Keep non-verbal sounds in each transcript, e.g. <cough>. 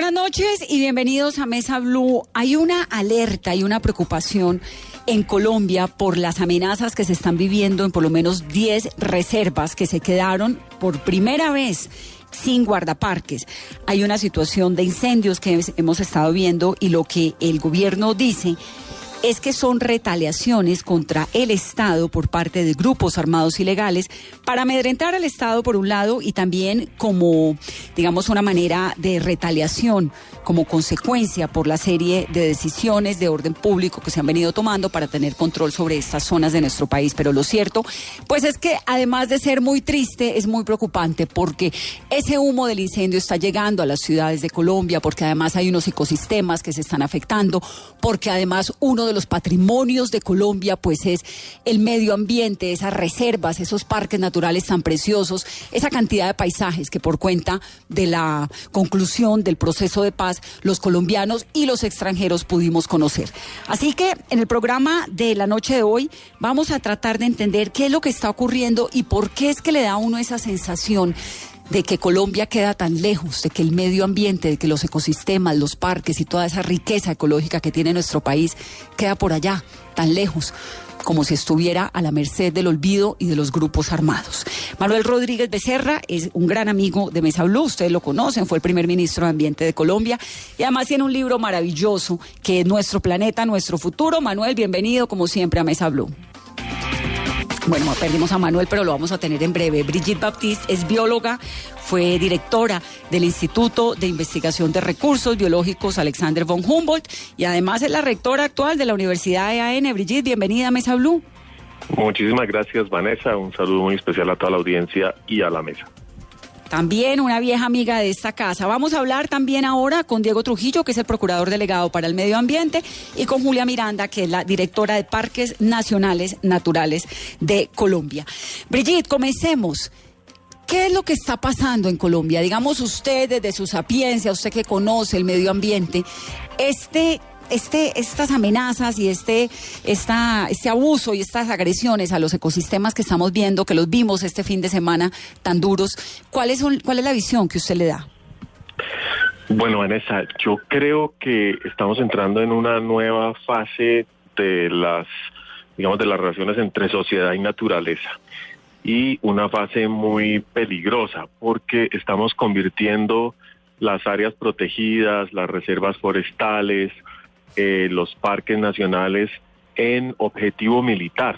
buenas noches y bienvenidos a Mesa Blue. Hay una alerta y una preocupación en Colombia por las amenazas que se están viviendo en por lo menos 10 reservas que se quedaron por primera vez sin guardaparques. Hay una situación de incendios que hemos estado viendo y lo que el gobierno dice es que son retaliaciones contra el Estado por parte de grupos armados ilegales para amedrentar al Estado por un lado y también como, digamos, una manera de retaliación como consecuencia por la serie de decisiones de orden público que se han venido tomando para tener control sobre estas zonas de nuestro país. Pero lo cierto, pues es que además de ser muy triste, es muy preocupante porque ese humo del incendio está llegando a las ciudades de Colombia, porque además hay unos ecosistemas que se están afectando, porque además uno de los patrimonios de Colombia pues es el medio ambiente, esas reservas, esos parques naturales tan preciosos, esa cantidad de paisajes que por cuenta de la conclusión del proceso de paz los colombianos y los extranjeros pudimos conocer. Así que en el programa de la noche de hoy vamos a tratar de entender qué es lo que está ocurriendo y por qué es que le da a uno esa sensación de que Colombia queda tan lejos, de que el medio ambiente, de que los ecosistemas, los parques y toda esa riqueza ecológica que tiene nuestro país queda por allá, tan lejos como si estuviera a la merced del olvido y de los grupos armados. Manuel Rodríguez Becerra es un gran amigo de Mesa Blue, ustedes lo conocen, fue el primer ministro de Ambiente de Colombia y además tiene un libro maravilloso que es Nuestro Planeta, Nuestro Futuro. Manuel, bienvenido como siempre a Mesa Blue. Bueno, perdimos a Manuel, pero lo vamos a tener en breve. Brigitte Baptiste es bióloga, fue directora del Instituto de Investigación de Recursos Biológicos Alexander von Humboldt y además es la rectora actual de la Universidad EAN. Brigitte, bienvenida a Mesa Blue. Muchísimas gracias, Vanessa. Un saludo muy especial a toda la audiencia y a la mesa también una vieja amiga de esta casa. Vamos a hablar también ahora con Diego Trujillo, que es el procurador delegado para el medio ambiente, y con Julia Miranda, que es la directora de Parques Nacionales Naturales de Colombia. Brigitte, comencemos. ¿Qué es lo que está pasando en Colombia? Digamos usted desde su sapiencia, usted que conoce el medio ambiente, este este, estas amenazas y este, esta, este abuso y estas agresiones a los ecosistemas que estamos viendo, que los vimos este fin de semana tan duros, ¿cuál es, cuál es la visión que usted le da? Bueno, Vanessa, yo creo que estamos entrando en una nueva fase de las, digamos, de las relaciones entre sociedad y naturaleza y una fase muy peligrosa porque estamos convirtiendo las áreas protegidas, las reservas forestales, eh, los parques nacionales en objetivo militar.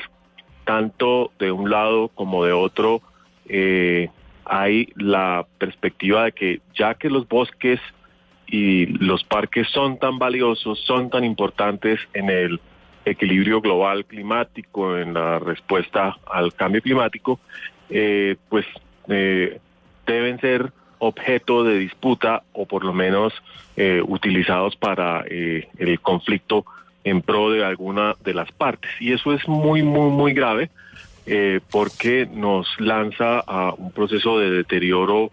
Tanto de un lado como de otro eh, hay la perspectiva de que ya que los bosques y los parques son tan valiosos, son tan importantes en el equilibrio global climático, en la respuesta al cambio climático, eh, pues deben ser objeto de disputa o por lo menos eh, utilizados para eh, el conflicto en pro de alguna de las partes. Y eso es muy, muy, muy grave eh, porque nos lanza a un proceso de deterioro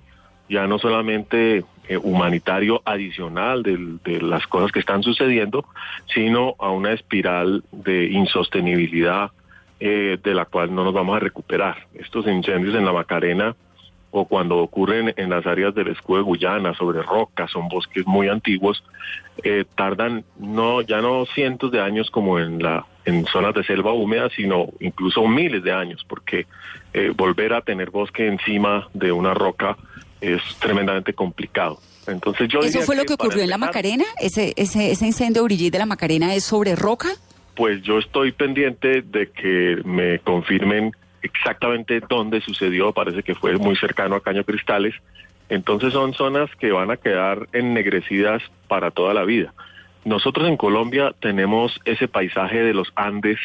ya no solamente humanitario adicional de, las cosas que están sucediendo, sino a una espiral de insostenibilidad de la cual no nos vamos a recuperar. Estos incendios en la Macarena o cuando ocurren en las áreas del escudo de Guyana, sobre rocas, son bosques muy antiguos, eh, tardan no ya no cientos de años como en la en zonas de selva húmeda, sino incluso miles de años, porque eh, volver a tener bosque encima de una roca es tremendamente complicado. Entonces yo ¿Eso fue lo que, ocurrió en la Macarena? ¿Ese, ese, ese incendio Brigitte de la Macarena es sobre roca? Pues yo estoy pendiente de que me confirmen exactamente dónde sucedió, parece que fue muy cercano a Caño Cristales. Entonces son zonas que van a quedar ennegrecidas para toda la vida. Nosotros en Colombia tenemos ese paisaje de los Andes,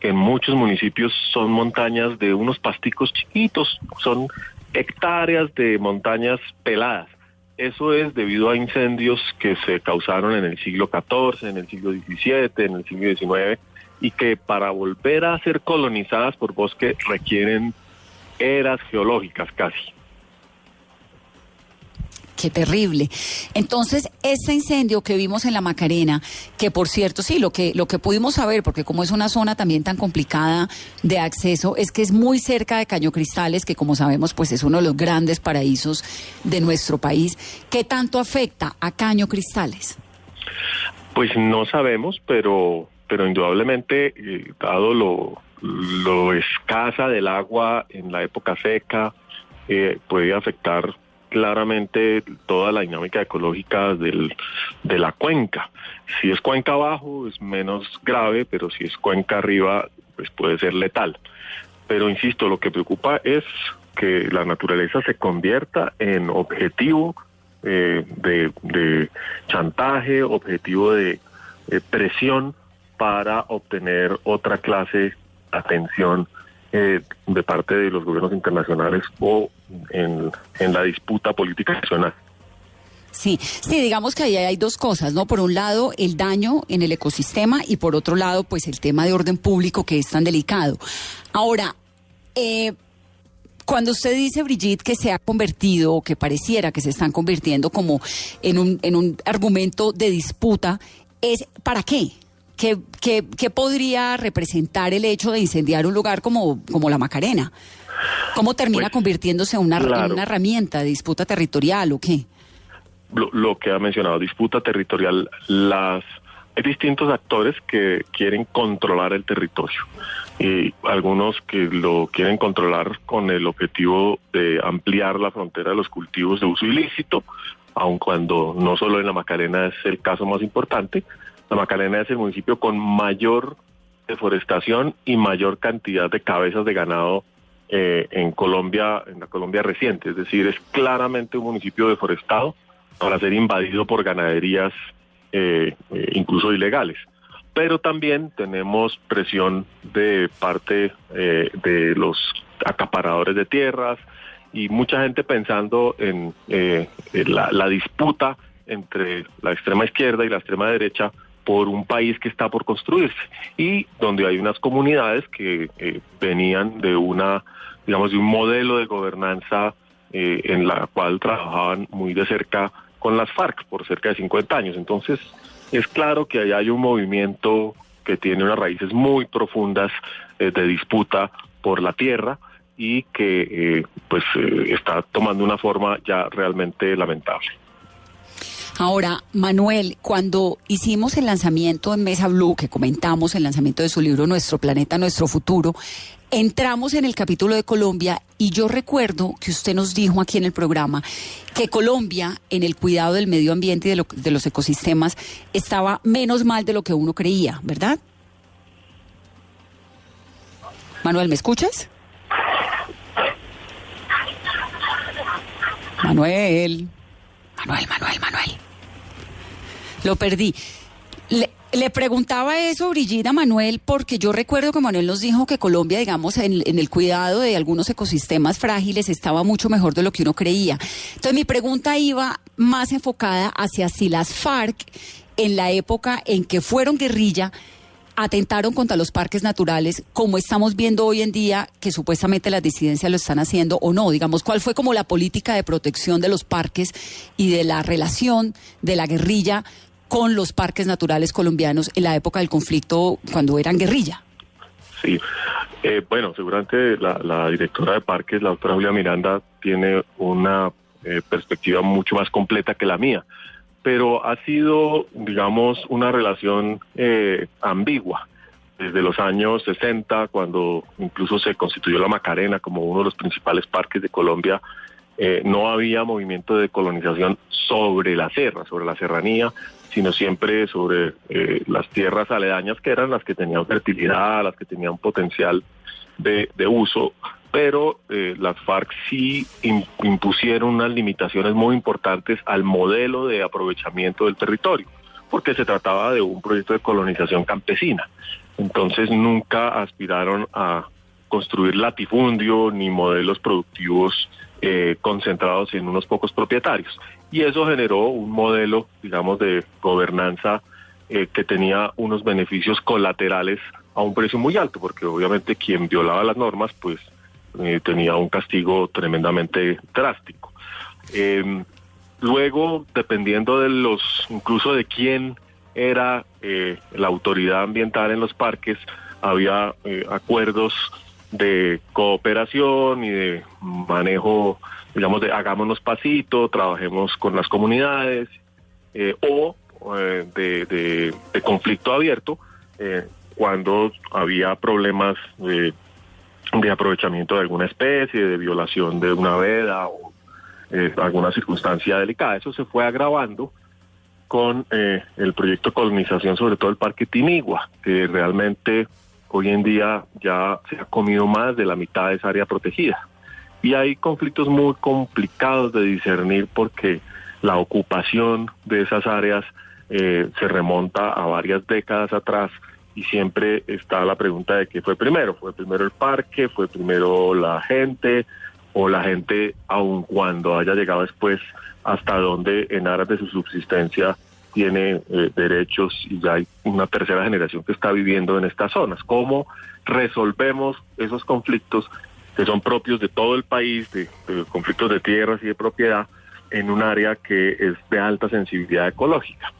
que en muchos municipios son montañas de unos pasticos chiquitos, son hectáreas de montañas peladas. Eso es debido a incendios que se causaron en el siglo XIV, en el siglo XVII, en el siglo XIX, y que para volver a ser colonizadas por bosque requieren eras geológicas casi. qué terrible. Entonces, este incendio que vimos en la Macarena, que por cierto, sí, lo que, lo que pudimos saber, porque como es una zona también tan complicada de acceso, es que es muy cerca de Caño Cristales, que como sabemos, pues es uno de los grandes paraísos de nuestro país. ¿Qué tanto afecta a Caño Cristales? Pues no sabemos, pero, pero indudablemente, eh, dado lo, lo escasa del agua en la época seca, eh, puede afectar claramente toda la dinámica ecológica del, de la cuenca. Si es cuenca abajo es menos grave, pero si es cuenca arriba pues puede ser letal. Pero insisto, lo que preocupa es que la naturaleza se convierta en objetivo eh, de, chantaje, objetivo de, presión para obtener otra clase de atención eh, de parte de los gobiernos internacionales o en, la disputa política nacional. Sí, sí, digamos que ahí hay dos cosas, ¿no? Por un lado, el daño en el ecosistema y por otro lado, pues el tema de orden público que es tan delicado. Ahora, eh, cuando usted dice, Brigitte, que se ha convertido o que pareciera que se están convirtiendo como en un, en un argumento de disputa, ¿es para qué? ¿Qué, qué, podría representar el hecho de incendiar un lugar como, como la Macarena? ¿Cómo termina pues, convirtiéndose en una, una herramienta de disputa territorial o qué? Lo, lo que ha mencionado, disputa territorial, las hay distintos actores que quieren controlar el territorio y algunos que lo quieren controlar con el objetivo de ampliar la frontera de los cultivos de uso ilícito, aun cuando no solo en la Macarena es el caso más importante, la Macarena es el municipio con mayor deforestación y mayor cantidad de cabezas de ganado eh, en Colombia, en la Colombia reciente, es decir, es claramente un municipio deforestado para ser invadido por ganaderías eh, eh, incluso ilegales. Pero también tenemos presión de parte eh, de los acaparadores de tierras y mucha gente pensando en, eh, la, disputa entre la extrema izquierda y la extrema derecha por un país que está por construirse y donde hay unas comunidades que eh, venían de una, digamos, de un modelo de gobernanza en la cual trabajaban muy de cerca con las FARC por cerca de 50 años. Entonces, es claro que ahí hay un movimiento que tiene unas raíces muy profundas eh, de disputa por la tierra y que eh, pues eh, está tomando una forma ya realmente lamentable. Ahora, Manuel, cuando hicimos el lanzamiento en Mesa Blue, que comentamos el lanzamiento de su libro Nuestro Planeta, Nuestro Futuro, entramos en el capítulo de Colombia y yo recuerdo que usted nos dijo aquí en el programa que Colombia, en el cuidado del medio ambiente y de, de los ecosistemas, estaba menos mal de lo que uno creía, ¿verdad? Manuel, ¿me escuchas? Manuel. Manuel, Manuel, Manuel. Lo perdí. Le, preguntaba eso, Brigida Manuel, porque yo recuerdo que Manuel nos dijo que Colombia, digamos, en, en, el cuidado de algunos ecosistemas frágiles estaba mucho mejor de lo que uno creía. Entonces mi pregunta iba más enfocada hacia si las FARC, en la época en que fueron guerrilla, atentaron contra los parques naturales, como estamos viendo hoy en día que supuestamente las disidencias lo están haciendo o no. Digamos, ¿cuál fue como la política de protección de los parques y de la relación de la guerrilla con los parques naturales colombianos en la época del conflicto cuando eran guerrilla? Sí, eh, bueno, seguramente la, directora de parques, la doctora Julia Miranda, tiene una eh, perspectiva mucho más completa que la mía pero ha sido, digamos, una relación eh, ambigua. Desde los años 60, cuando incluso se constituyó la Macarena como uno de los principales parques de Colombia, eh, no había movimiento de colonización sobre la sierra, sobre la serranía, sino siempre sobre eh, las tierras aledañas que eran las que tenían fertilidad, las que tenían potencial de, de uso pero eh, las FARC sí impusieron unas limitaciones muy importantes al modelo de aprovechamiento del territorio, porque se trataba de un proyecto de colonización campesina. Entonces nunca aspiraron a construir latifundio ni modelos productivos eh, concentrados en unos pocos propietarios. Y eso generó un modelo, digamos, de gobernanza eh, que tenía unos beneficios colaterales a un precio muy alto, porque obviamente quien violaba las normas, pues eh, tenía un castigo tremendamente drástico. Em, luego, dependiendo de los, incluso de quién era la autoridad ambiental en los parques, había acuerdos de cooperación y de manejo, digamos, de hagámonos pasito, trabajemos con las comunidades, eh, o eh, de, de, conflicto abierto eh, cuando había problemas de, de, aprovechamiento de alguna especie, de violación de una veda o alguna circunstancia delicada. Eso se fue agravando con el proyecto de colonización, sobre todo el Parque Tinigua, que realmente hoy en día ya se ha comido más de la mitad de esa área protegida. Y hay conflictos muy complicados de discernir porque la ocupación de esas áreas eh, se remonta a varias décadas atrás y siempre está la pregunta de qué fue primero. ¿Fue primero el parque? ¿Fue primero la gente? ¿O la gente, aun cuando haya llegado después, hasta donde en aras de su subsistencia tiene eh, derechos y ya hay una tercera generación que está viviendo en estas zonas. ¿Cómo resolvemos esos conflictos que son propios de todo el país, de, conflictos de tierras y de propiedad, en un área que es de alta sensibilidad ecológica?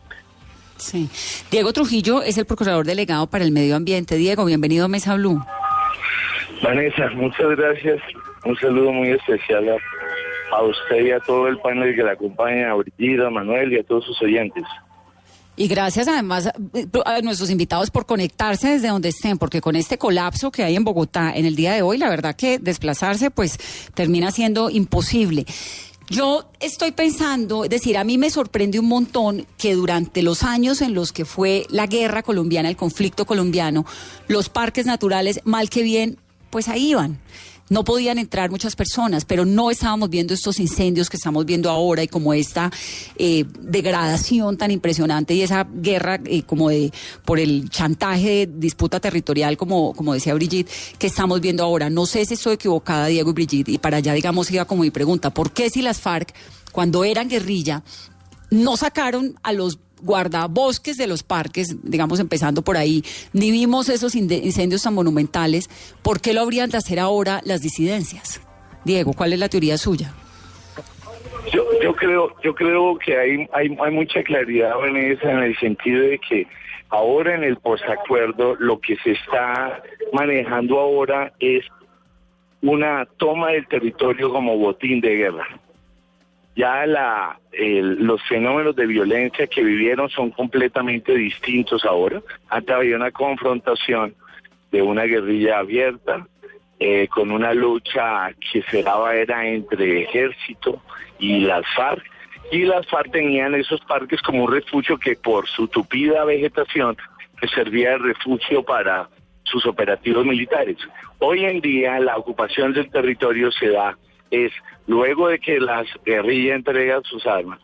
Sí. Diego Trujillo es el procurador delegado para el medio ambiente. Diego, bienvenido a Mesa Blue. Vanessa, muchas gracias. Un saludo muy especial a a usted y a todo el panel que la acompaña, a Brigida, a Manuel y a todos sus oyentes. Y gracias además a nuestros invitados por conectarse desde donde estén, porque con este colapso que hay en Bogotá en el día de hoy, la verdad que desplazarse pues termina siendo imposible. Yo estoy pensando, es decir, a mí me sorprende un montón que durante los años en los que fue la guerra colombiana, el conflicto colombiano, los parques naturales, mal que bien, pues ahí iban no podían entrar muchas personas, pero no estábamos viendo estos incendios que estamos viendo ahora y como esta eh, degradación tan impresionante y esa guerra eh, como de por el chantaje de disputa territorial, como, como decía Brigitte, que estamos viendo ahora. No sé si estoy equivocada, Diego y Brigitte, y para allá, digamos, iba como mi pregunta, ¿por qué si las FARC, cuando eran guerrilla, no sacaron a los guardabosques de los parques, digamos empezando por ahí, ni vimos esos incendios tan monumentales, ¿por qué lo habrían de hacer ahora las disidencias? Diego, ¿cuál es la teoría suya? Yo, yo creo, yo creo que hay, hay, hay mucha claridad en en el sentido de que ahora en el posacuerdo lo que se está manejando ahora es una toma del territorio como botín de guerra ya la, los fenómenos de violencia que vivieron son completamente distintos ahora. Antes había una confrontación de una guerrilla abierta, eh, con una lucha que se daba era entre ejército y las FARC, y las FARC tenían esos parques como un refugio que por su tupida vegetación servía de refugio para sus operativos militares. Hoy en día la ocupación del territorio se da es luego de que las guerrillas entregan sus armas,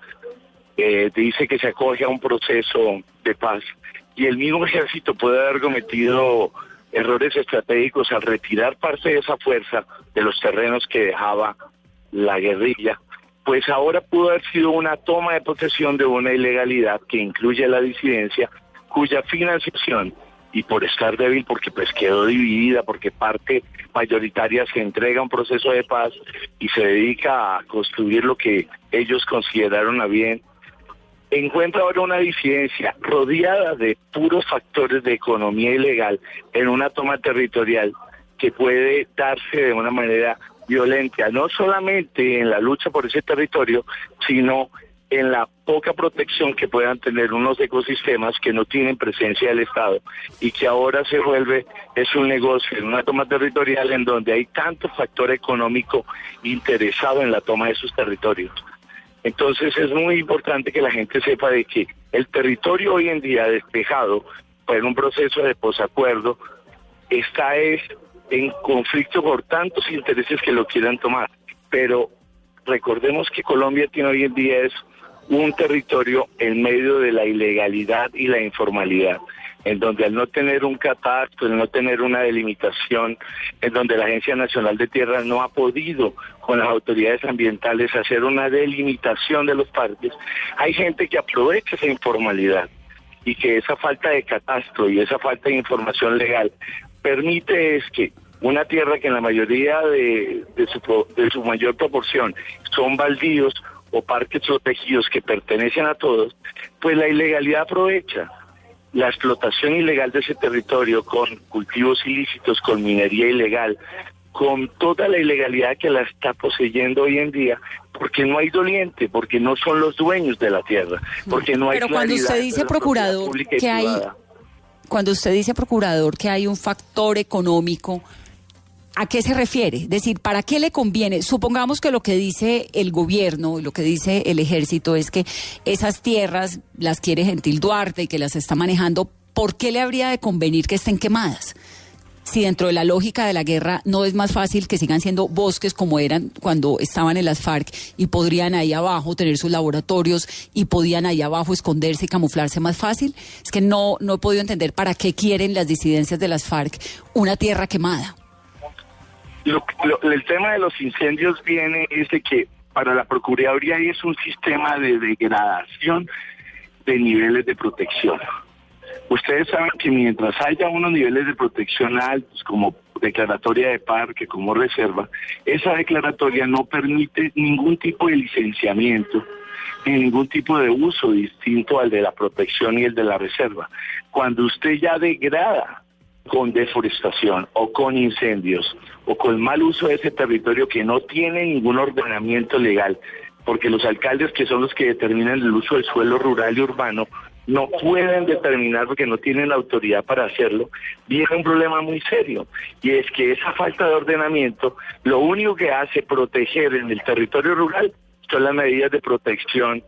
eh, dice que se acoge a un proceso de paz y el mismo ejército puede haber cometido errores estratégicos al retirar parte de esa fuerza de los terrenos que dejaba la guerrilla, pues ahora pudo haber sido una toma de posesión de una ilegalidad que incluye la disidencia, cuya financiación y por estar débil porque pues quedó dividida, porque parte mayoritaria se entrega a un proceso de paz y se dedica a construir lo que ellos consideraron a bien, encuentra ahora una disidencia rodeada de puros factores de economía ilegal en una toma territorial que puede darse de una manera violenta, no solamente en la lucha por ese territorio, sino en la poca protección que puedan tener unos ecosistemas que no tienen presencia del Estado y que ahora se vuelve es un negocio, una toma territorial en donde hay tanto factor económico interesado en la toma de sus territorios. Entonces es muy importante que la gente sepa de que el territorio hoy en día despejado por un proceso de posacuerdo está es en conflicto por tantos intereses que lo quieran tomar. Pero recordemos que Colombia tiene hoy en día es un territorio en medio de la ilegalidad y la informalidad, en donde al no tener un catastro, al no tener una delimitación, en donde la Agencia Nacional de Tierra no ha podido con las autoridades ambientales hacer una delimitación de los parques, hay gente que aprovecha esa informalidad y que esa falta de catastro y esa falta de información legal permite es que una tierra que en la mayoría de, su, de su mayor proporción son baldíos, o parques protegidos que pertenecen a todos, pues la ilegalidad aprovecha la explotación ilegal de ese territorio con cultivos ilícitos, con minería ilegal, con toda la ilegalidad que la está poseyendo hoy en día, porque no hay doliente, porque no son los dueños de la tierra, porque no hay Pero cuando usted dice procurador que hay cuando usted dice procurador que hay un factor económico ¿A qué se refiere? Es decir, ¿para qué le conviene? Supongamos que lo que dice el gobierno, lo que dice el ejército es que esas tierras las quiere Gentil Duarte y que las está manejando. ¿Por qué le habría de convenir que estén quemadas? Si dentro de la lógica de la guerra no es más fácil que sigan siendo bosques como eran cuando estaban en las FARC y podrían ahí abajo tener sus laboratorios y podían ahí abajo esconderse y camuflarse más fácil, es que no, no he podido entender para qué quieren las disidencias de las FARC una tierra quemada el tema de los incendios viene es de que para la Procuraduría es un sistema de degradación de niveles de protección. Ustedes saben que mientras haya unos niveles de protección altos, como declaratoria de parque, como reserva, esa declaratoria no permite ningún tipo de licenciamiento ni ningún tipo de uso distinto al de la protección y el de la reserva. Cuando usted ya degrada con deforestación o con incendios o con mal uso de ese territorio que no tiene ningún ordenamiento legal, porque los alcaldes que son los que determinan el uso del suelo rural y urbano no pueden determinar porque no tienen la autoridad para hacerlo, viene un problema muy serio y es que esa falta de ordenamiento lo único que hace proteger en el territorio rural son las medidas de protección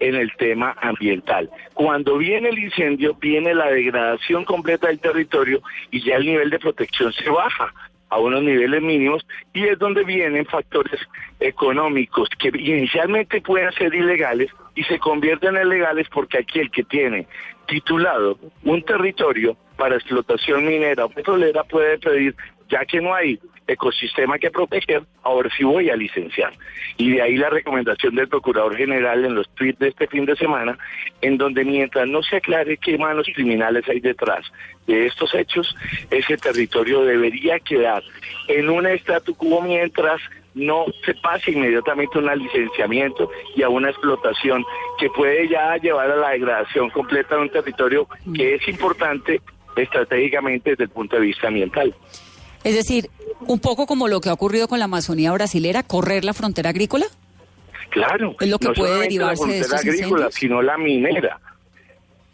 en el tema ambiental. Cuando viene el incendio, viene la degradación completa del territorio y ya el nivel de protección se baja a unos niveles mínimos y es donde vienen factores económicos que inicialmente pueden ser ilegales y se convierten en legales porque aquí el que tiene titulado un territorio para explotación minera o petrolera puede pedir, ya que no hay ecosistema que proteger, ahora sí voy a licenciar. Y de ahí la recomendación del Procurador General en los tweets de este fin de semana, en donde mientras no se aclare qué manos criminales hay detrás de estos hechos, ese territorio debería quedar en un statu quo mientras no se pase inmediatamente un licenciamiento y a una explotación que puede ya llevar a la degradación completa de un territorio que es importante estratégicamente desde el punto de vista ambiental. Es decir, un poco como lo que ha ocurrido con la Amazonía brasilera, correr la frontera agrícola. Clala, es lo que puede derivarse de la agrícola, sino la minera,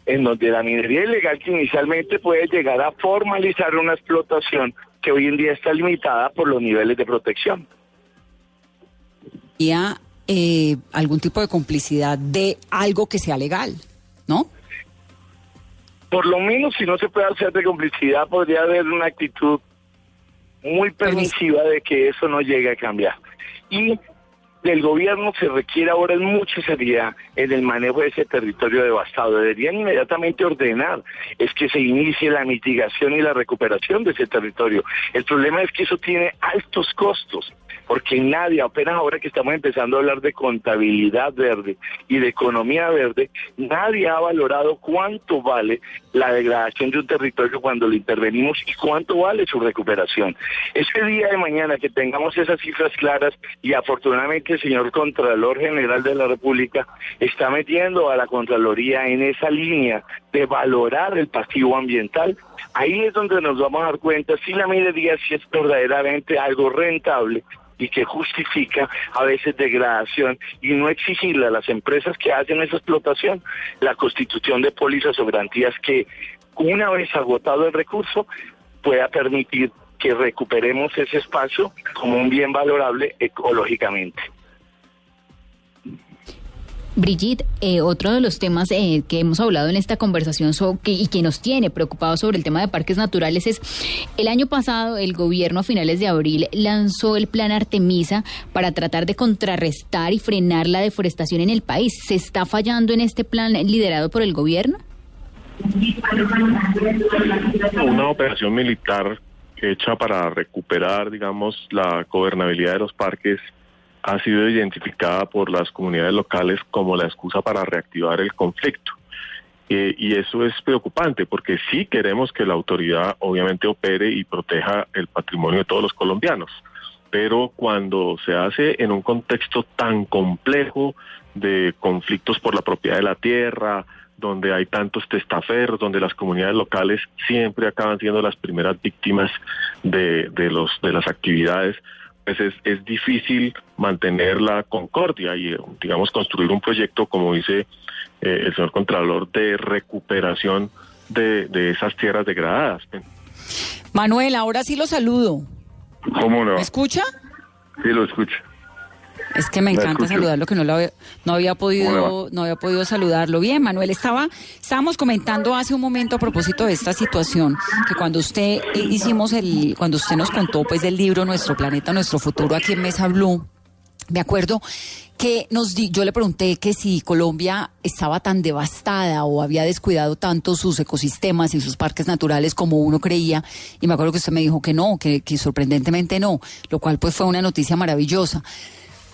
en donde la minería ilegal que inicialmente puede llegar a formalizar una explotación que hoy en día está limitada por los niveles de protección. ¿Y eh, algún tipo de complicidad de algo que sea legal, no? Por lo menos, si no se puede hacer de complicidad, podría haber una actitud muy permisiva de que eso no llegue a cambiar. Y del gobierno se requiere ahora mucha seriedad en el manejo de ese territorio devastado. Deberían inmediatamente ordenar es que se inicie la mitigación y la recuperación de ese territorio. El problema es que eso tiene altos costos porque nadie, apenas ahora que estamos empezando a hablar de contabilidad verde y de economía verde, nadie ha valorado cuánto vale la degradación de un territorio cuando lo intervenimos y cuánto vale su recuperación. Ese día de mañana que tengamos esas cifras claras y afortunadamente el señor Contralor General de la República está metiendo a la Contraloría en esa línea de valorar el pasivo ambiental, ahí es donde nos vamos a dar cuenta si la minería si es verdaderamente algo rentable y que justifica a veces degradación y no exigirle a las empresas que hacen esa explotación la constitución de pólizas o garantías que una vez agotado el recurso pueda permitir que recuperemos ese espacio como un bien valorable ecológicamente. Brigitte, eh, otro de los temas eh, que hemos hablado en esta conversación y que nos tiene preocupados sobre el tema de parques naturales es el año pasado el gobierno a finales de abril lanzó el plan Artemisa para tratar de contrarrestar y frenar la deforestación en el país. ¿Se está fallando en este plan liderado por el gobierno? Una operación militar hecha para recuperar, digamos, la gobernabilidad de los parques ha sido identificada por las comunidades locales como la excusa para reactivar el conflicto. Eh, y eso es preocupante porque sí queremos que la autoridad obviamente opere y proteja el patrimonio de todos los colombianos. pero cuando se hace en un contexto tan complejo de conflictos por la propiedad de la tierra, donde hay tantos testaferros, donde las comunidades locales siempre acaban siendo las primeras víctimas de, de, los, de las actividades, pues es, es difícil mantener la concordia y, digamos, construir un proyecto, como dice eh, el señor Contralor, de recuperación de, de esas tierras degradadas. Manuel, ahora sí lo saludo. ¿Cómo no? ¿Me escucha? Sí, lo escucho. Es que me encanta saludarlo, que no lo había, no había podido, no había podido saludarlo. Bien, Manuel, estaba, estábamos comentando hace un momento a propósito de esta situación, que cuando usted eh, hicimos el, cuando usted nos contó pues del libro Nuestro Planeta, Nuestro Futuro aquí en Mesa Blue, me acuerdo que nos di, yo le pregunté que si Colombia estaba tan devastada o había descuidado tanto sus ecosistemas y sus parques naturales como uno creía, y me acuerdo que usted me dijo que no, que, que sorprendentemente no, lo cual pues fue una noticia maravillosa.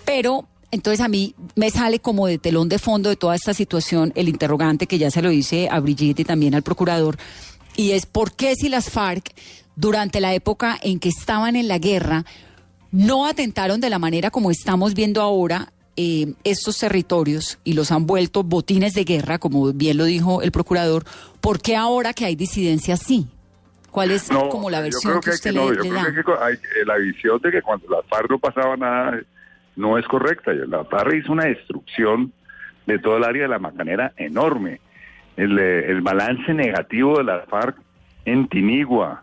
Pero entonces a mí me sale como de telón de fondo de toda esta situación el interrogante que ya se lo hice a Brigitte y también al procurador, y es por qué si las FARC durante la época en que estaban en la guerra no atentaron de la manera como estamos viendo ahora eh, estos territorios y los han vuelto botines de guerra, como bien lo dijo el procurador, ¿por qué ahora que hay disidencia sí? ¿Cuál es como la versión que, usted le, da? la visión de que cuando las FARC no pasaba nada no es correcta. La FARC hizo una destrucción de todo el área de la Macanera enorme. El, eh, el balance negativo de la FARC en Tinigua,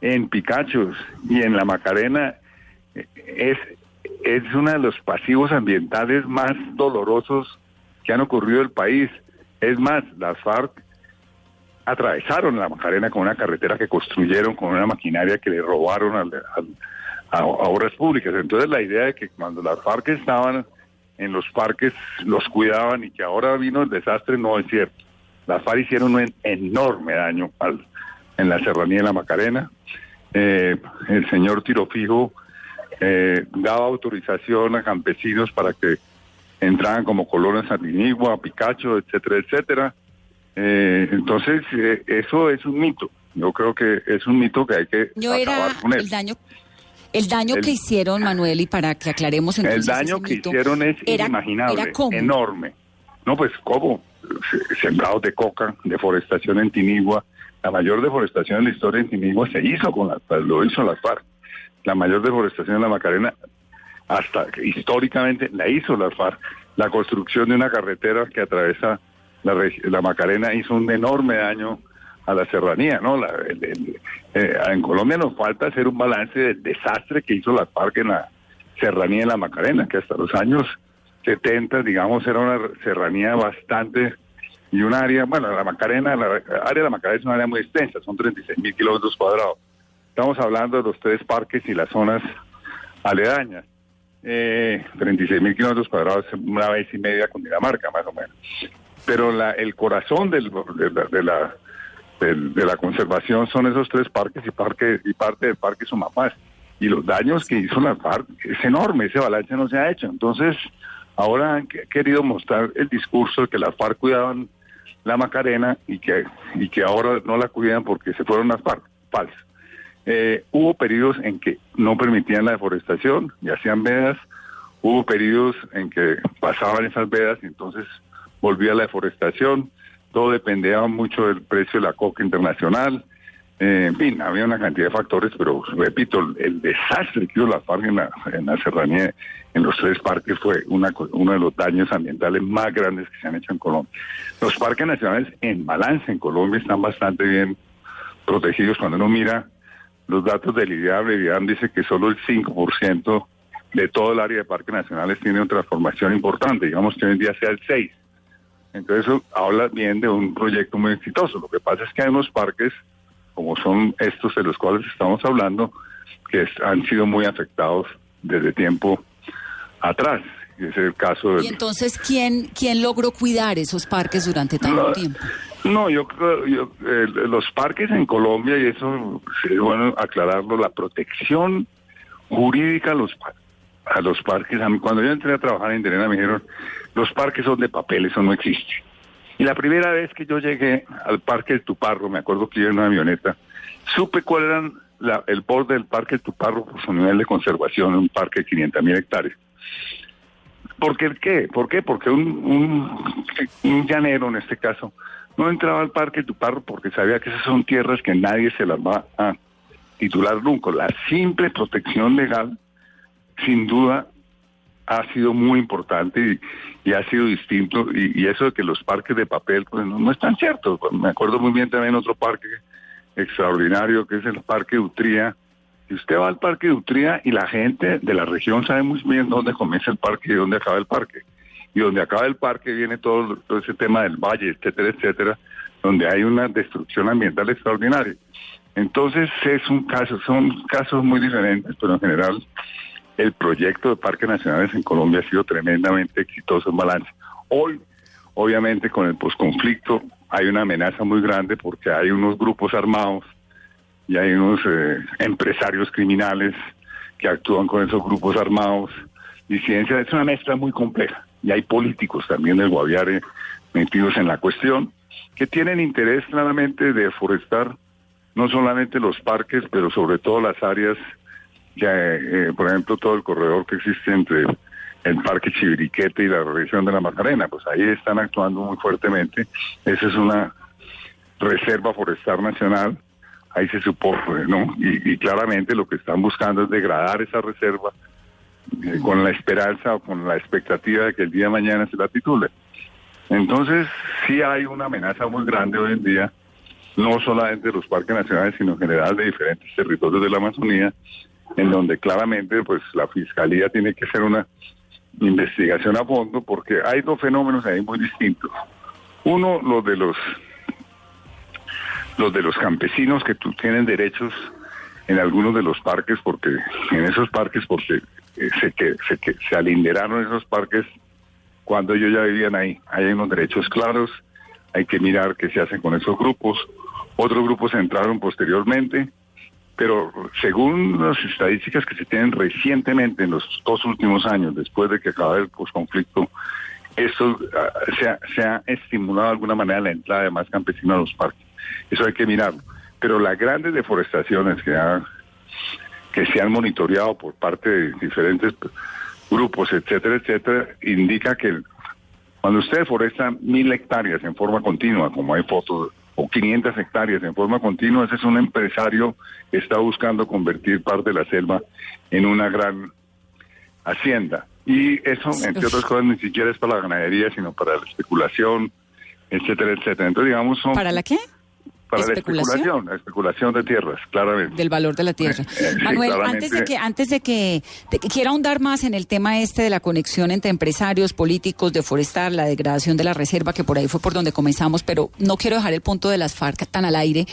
en Picachos y en la Macarena eh, es, es uno de los pasivos ambientales más dolorosos que han ocurrido en el país. Es más, las FARC atravesaron la Macarena con una carretera que construyeron con una maquinaria que le robaron al, a, obras públicas. Entonces la idea de que cuando las FARC estaban en los parques los cuidaban y que ahora vino el desastre no es cierto. Las FARC hicieron un enorme daño al, en la serranía de la Macarena. Eh, el señor Tirofijo eh, daba autorización a campesinos para que entraran como colonos a Picacho, etcétera, etcétera. Eh, entonces, eh, eso es un mito. Yo creo que es un mito que hay que acabar con él. El daño el daño que hicieron, Manuel, y para que aclaremos entonces El daño que hicieron es inimaginable, enorme. No, pues, ¿cómo? Sembrados de coca, deforestación en Tinigua. La mayor deforestación en la historia en Tinigua se hizo con la, lo hizo las FARC. La mayor deforestación en la Macarena, hasta históricamente, la hizo las FARC. La construcción de una carretera que atraviesa la, la Macarena hizo un enorme daño a la serranía, ¿no? Eh, en Colombia nos falta hacer un balance del desastre que hizo la FARC en la serranía de la Macarena, que hasta los años 70, digamos, era una serranía bastante y un área, bueno, la Macarena, la área de la Macarena es una área muy extensa, son 36 mil kilómetros cuadrados. Estamos hablando de los tres parques y las zonas aledañas. Eh, 36 mil kilómetros cuadrados, una vez y media con Dinamarca, más o menos. Pero la, el corazón del, de la de, la conservación son esos tres parques y, parque, y parte del parque Sumapaz. Y los daños que hizo la FARC es enorme, ese balance no se ha hecho. Entonces, ahora han querido mostrar el discurso de que las FARC cuidaban la Macarena y que, y que ahora no la cuidan porque se fueron las FARC. Falso. Eh, hubo periodos en que no permitían la deforestación y hacían vedas. Hubo periodos en que pasaban esas vedas y entonces volvía la deforestación todo dependía mucho del precio de la coca internacional. Eh, en fin, había una cantidad de factores, pero repito, el, desastre que hizo la FARC en la, en serranía, en los tres parques, fue una, uno de los daños ambientales más grandes que se han hecho en Colombia. Los parques nacionales en balance en Colombia están bastante bien protegidos. Cuando uno mira los datos del IDEAB, el dice que solo el 5% de todo el área de parques nacionales tiene una transformación importante, digamos que hoy en día sea el 6%. Entonces eso habla bien de un proyecto muy exitoso. Lo que pasa es que hay unos parques, como son estos de los cuales estamos hablando, que han sido muy afectados desde tiempo atrás. Y ese es el caso de... ¿Y entonces quién, quién logró cuidar esos parques durante tanto tiempo? No, yo creo, eh, los parques en Colombia, y eso es bueno aclararlo, la protección jurídica a los, a los parques, a mí, cuando yo entré a trabajar en Interena me dijeron, los parques son de papel, eso no existe. Y la primera vez que yo llegué al parque de Tuparro, me acuerdo que iba en una avioneta, supe cuáles eran el borde del Parque Tuparro por su nivel de conservación, un parque de 500 mil hectáreas. ¿Por qué? ¿Por qué? Porque un, un, llanero, en este caso, no entraba al Parque Tuparro porque sabía que esas son tierras que nadie se las va a titular nunca. La simple protección legal, sin duda, ha sido muy importante y, ha sido distinto. Y, eso de que los parques de papel, pues no, no es tan cierto. Me acuerdo muy bien también otro parque extraordinario que es el Parque Utría. Y usted va al Parque Utría y la gente de la región sabe muy bien dónde comienza el parque y dónde acaba el parque. Y donde acaba el parque viene todo, todo ese tema del valle, etcétera, etcétera, donde hay una destrucción ambiental extraordinaria. Entonces es un caso, son casos muy diferentes, pero en general el proyecto de parques nacionales en Colombia ha sido tremendamente exitoso en balance. Hoy, obviamente, con el posconflicto hay una amenaza muy grande porque hay unos grupos armados y hay unos eh, empresarios criminales que actúan con esos grupos armados. Es una mezcla muy compleja y hay políticos también del Guaviare metidos en la cuestión que tienen interés claramente de forestar no solamente los parques, pero sobre todo las áreas, eh, por ejemplo, todo el corredor que existe entre el Parque Chiviriquete y la región de la Macarena, pues ahí están actuando muy fuertemente. Esa es una reserva forestal nacional, ahí se supone, ¿no? Y, claramente lo que están buscando es degradar esa reserva eh, con la esperanza o con la expectativa de que el día de mañana se la titule. Entonces, sí hay una amenaza muy grande hoy en día, no solamente de los parques nacionales, sino en general de diferentes territorios de la Amazonía, en donde claramente pues la fiscalía tiene que hacer una investigación a fondo porque hay dos fenómenos ahí muy distintos. Uno, los de los los de los campesinos que tienen derechos en algunos de los parques porque en esos parques porque eh, se que se que se alinderaron esos parques cuando ellos ya vivían ahí. Hay unos derechos claros, hay que mirar qué se hace con esos grupos. Otros grupos entraron posteriormente pero según las estadísticas que se tienen recientemente en los dos últimos años, después de que acaba el conflicto, esto ah, se, ha, estimulado de alguna manera la entrada de más campesinos a los parques. Eso hay que mirarlo. Pero las grandes deforestaciones que, que se han monitoreado por parte de diferentes grupos, etcétera, etcétera, indica que cuando usted deforesta mil hectáreas en forma continua, como hay fotos o 500 hectáreas en forma continua, ese es un empresario que está buscando convertir parte de la selva en una gran hacienda. Y eso, entre otras cosas, ni siquiera es para la ganadería, sino para la especulación, etcétera, etcétera. Entonces, digamos, son... ¿Para la qué? Para la especulación, la especulación de tierras, claramente. Del valor de la tierra. <laughs> Eh, Manuel, antes de que antes de que, quiera ahondar más en el tema este de la conexión entre empresarios, políticos, de forestar, la degradación de la reserva, que por ahí fue por donde comenzamos, pero no quiero dejar el punto de las FARC tan al aire,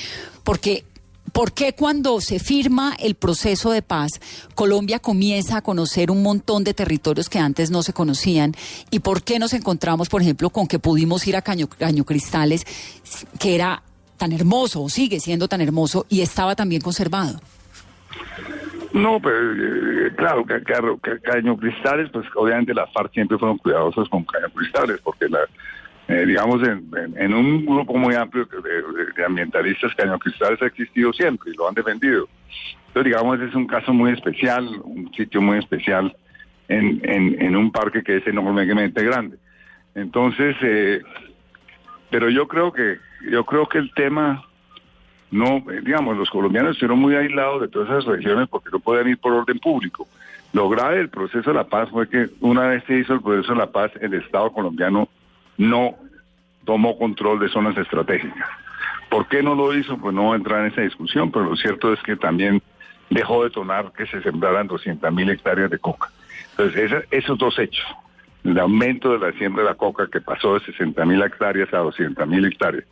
porque ¿Por qué cuando se firma el proceso de paz, Colombia comienza a conocer un montón de territorios que antes no se conocían? ¿Y por qué nos encontramos, por ejemplo, con que pudimos ir a Caño, Caño Cristales, que era tan hermoso, o sigue siendo tan hermoso, y estaba también conservado? No, pues eh, claro, Caño Cristales, pues obviamente las FARC siempre fueron cuidadosas con Caño Cristales, porque la, eh, digamos, en, un grupo muy amplio de, ambientalistas, Caño Cristales ha existido siempre y lo han defendido. Entonces, digamos, es un caso muy especial, un sitio muy especial en, en, un parque que es enormemente grande. Entonces, eh, pero yo creo que yo creo que el tema no, digamos, los colombianos estuvieron muy aislados de todas esas regiones porque no podían ir por orden público. Lo grave del proceso de la paz fue que una vez se hizo el proceso de la paz, el Estado colombiano no tomó control de zonas estratégicas. ¿Por qué no lo hizo? Pues no voy a entrar en esa discusión, pero lo cierto es que también dejó de tonar que se sembraran 200 mil hectáreas de coca. Entonces, esos dos hechos, el aumento de la siembra de la coca que pasó de 60 mil hectáreas a 200 mil hectáreas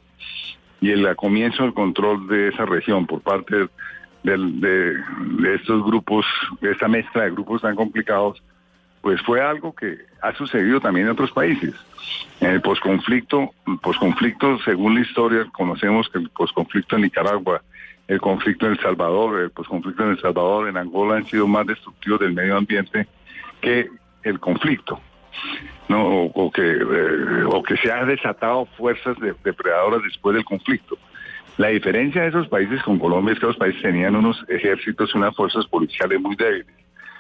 y el comienzo del control de esa región por parte de, estos grupos, de esta mezcla de grupos tan complicados, pues fue algo que ha sucedido también en otros países. En el posconflicto, posconflicto, según la historia, conocemos que el posconflicto en Nicaragua, el conflicto en El Salvador, el posconflicto en El Salvador, en Angola han sido más destructivos del medio ambiente que el conflicto. ¿No? o, que, eh, o que se han desatado fuerzas depredadoras después del conflicto. La diferencia de esos países con Colombia es que los países tenían unos ejércitos y unas fuerzas policiales muy débiles.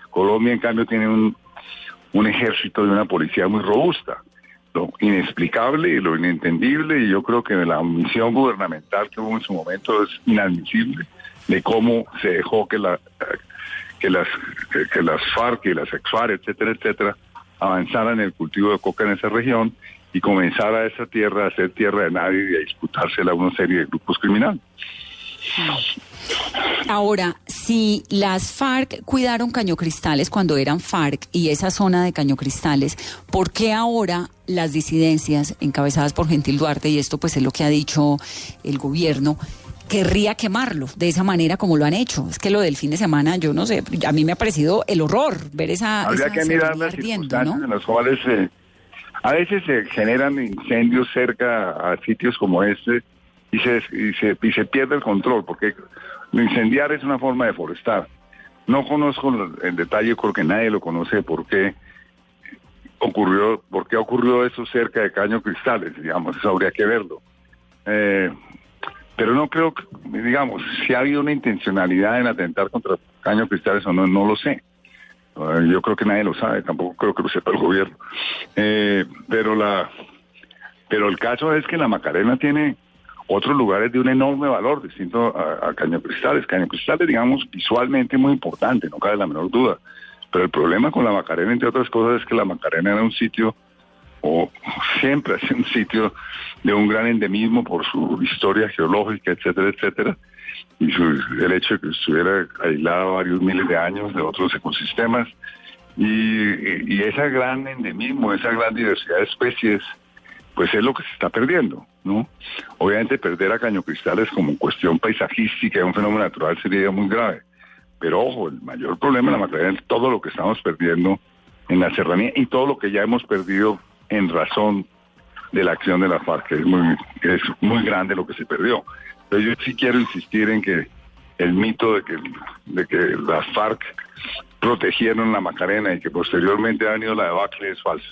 Colombia, en cambio, tiene un, un ejército y una policía muy robusta. Lo inexplicable y lo inentendible, y yo creo que la omisión gubernamental que hubo en su momento es inadmisible de cómo se dejó que la que las que las FARC y las EXFAR, etcétera, etcétera, avanzaran en el cultivo de coca en esa región y comenzara esa tierra a ser tierra de nadie y a disputársela a una serie de grupos criminales. Ahora, si las FARC cuidaron cañocristales cuando eran FARC y esa zona de cañocristales, ¿por qué ahora las disidencias encabezadas por Gentil Duarte, y esto pues es lo que ha dicho el gobierno, querría quemarlo de esa manera como lo han hecho. Es que lo del fin de semana, yo no sé, a mí me ha parecido el horror ver esa. Habría que mirar las circunstancias en las cuales eh, a veces se generan incendios cerca a sitios como este y se, y se, y se pierde el control, porque incendiar es una forma de forestar. No conozco en detalle, creo que nadie lo conoce por qué ocurrió, por qué ocurrió eso cerca de Caño Cristales, digamos, eso habría que verlo. Eh, pero no creo digamos, si ha habido una intencionalidad en atentar contra Caño Cristales o no, no lo sé. Eh, yo creo que nadie lo sabe, tampoco creo que lo sepa el gobierno. Eh, pero la, pero el caso es que la Macarena tiene otros lugares de un enorme valor distinto a, Caño Cristales. Caño Cristales, digamos, visualmente muy importante, no cabe la menor duda. Pero el problema con la Macarena, entre otras cosas, es que la Macarena era un sitio o siempre ha sido un sitio de un gran endemismo por su historia geológica, etcétera, etcétera, y su, el hecho de que estuviera aislado varios miles de años de otros ecosistemas, y, y ese gran endemismo, esa gran diversidad de especies, pues es lo que se está perdiendo, ¿no? Obviamente perder a Cañocristales como cuestión paisajística, un fenómeno natural sería muy grave, pero ojo, el mayor problema de la Macarena es todo lo que estamos perdiendo en la serranía y todo lo que ya hemos perdido en razón de la acción de la FARC, que es muy, es muy grande lo que se perdió. Pero yo sí quiero insistir en que el mito de que, de que las FARC protegieron la Macarena y que posteriormente ha venido la debacle es falso.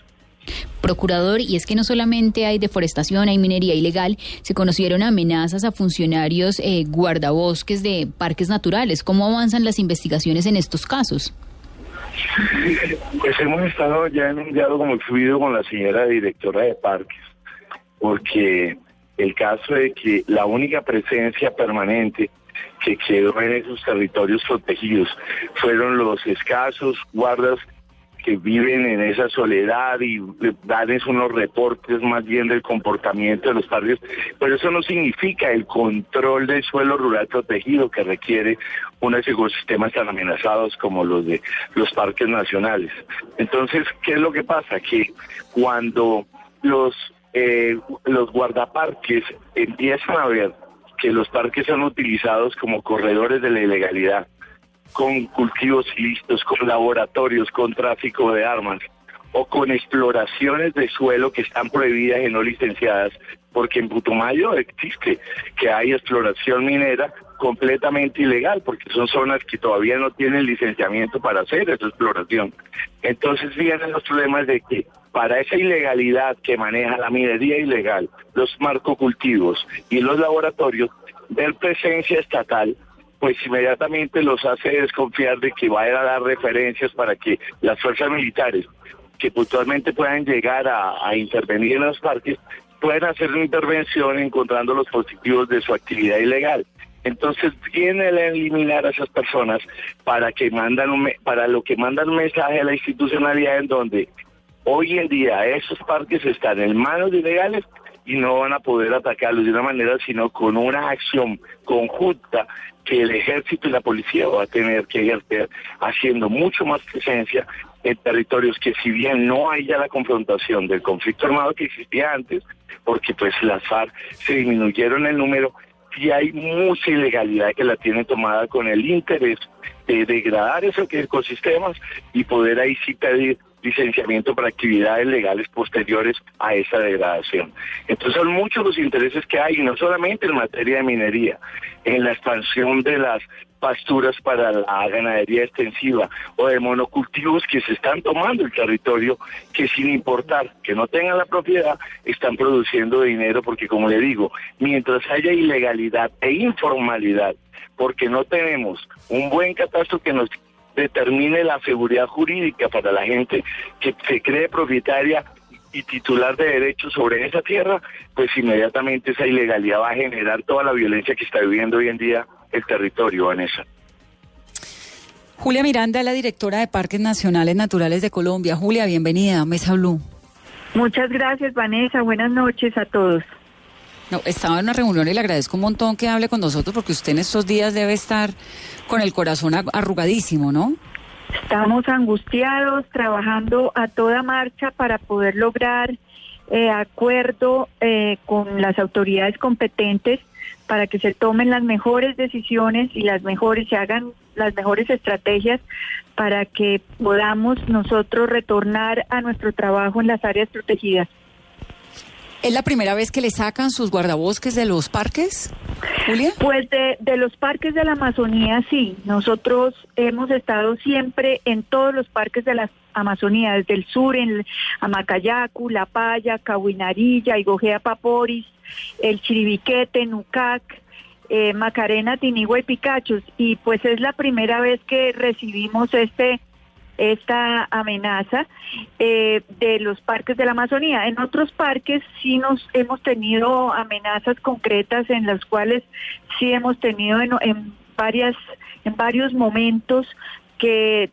Procurador, y es que no solamente hay deforestación, hay minería ilegal, se conocieron amenazas a funcionarios eh, guardabosques de parques naturales. ¿Cómo avanzan las investigaciones en estos casos? Pues hemos estado ya en un diálogo muy fluido con la señora directora de parques, porque el caso de que la única presencia permanente que quedó en esos territorios protegidos fueron los escasos guardas que viven en esa soledad y darles unos reportes más bien del comportamiento de los parques, pero eso no significa el control del suelo rural protegido que requiere unos ecosistemas tan amenazados como los de los parques nacionales. Entonces, ¿qué es lo que pasa? Que cuando los, eh, los guardaparques empiezan a ver que los parques son utilizados como corredores de la ilegalidad, con cultivos ilícitos, con laboratorios, con tráfico de armas o con exploraciones de suelo que están prohibidas y no licenciadas, porque en Putumayo existe que hay exploración minera completamente ilegal, porque son zonas que todavía no tienen licenciamiento para hacer esa exploración. Entonces vienen los problemas de que para esa ilegalidad que maneja la minería ilegal, los marcocultivos y los laboratorios, ver presencia estatal pues inmediatamente los hace desconfiar de que vayan a dar referencias para que las fuerzas militares que puntualmente puedan llegar a, intervenir en los parques puedan hacer una intervención encontrando los positivos de su actividad ilegal. Entonces viene a eliminar a esas personas para que mandan un, para lo que mandan un mensaje a la institucionalidad en donde hoy en día esos parques están en manos de ilegales y no van a poder atacarlos de una manera, sino con una acción conjunta que el ejército y la policía va a tener que ejercer, haciendo mucho más presencia en territorios que si bien no hay ya la confrontación del conflicto armado que existía antes, porque pues las FARC se disminuyeron el número, y hay mucha ilegalidad que la tiene tomada con el interés de degradar esos ecosistemas y poder ahí sí pedir licenciamiento para actividades legales posteriores a esa degradación. Entonces son muchos los intereses que hay, no solamente en materia de minería, en la expansión de las pasturas para la ganadería extensiva o de monocultivos que se están tomando el territorio que sin importar que no tengan la propiedad están produciendo dinero porque como le digo, mientras haya ilegalidad e informalidad, porque no tenemos un buen catastro que nos determine la seguridad jurídica para la gente que se cree propietaria y titular de derechos sobre esa tierra, pues inmediatamente esa ilegalidad va a generar toda la violencia que está viviendo hoy en día el territorio, Vanessa. Julia Miranda, la directora de Parques Nacionales Naturales de Colombia. Julia, bienvenida a Mesa Blue. Muchas gracias, Vanessa. Buenas noches a todos. No, estaba en una reunión y le agradezco un montón que hable con nosotros porque usted en estos días debe estar con el corazón arrugadísimo, ¿no? Estamos angustiados, trabajando a toda marcha para poder lograr eh, acuerdo eh, con las autoridades competentes para que se tomen las mejores decisiones y las mejores, se hagan las mejores estrategias para que podamos nosotros retornar a nuestro trabajo en las áreas protegidas. ¿Es la primera vez que le sacan sus guardabosques de los parques, Julia? Pues de, de, los parques de la Amazonía, sí. Nosotros hemos estado siempre en todos los parques de la Amazonía, desde el sur, en Amacayacu, La Paya, Cahuinarilla, Igojea Paporis, el Chiribiquete, Nucac, eh, Macarena, Tinigua y Picachos. Y pues es la primera vez que recibimos este esta amenaza eh, de los parques de la Amazonía. En otros parques sí nos hemos tenido amenazas concretas en las cuales sí hemos tenido en, en varias en varios momentos que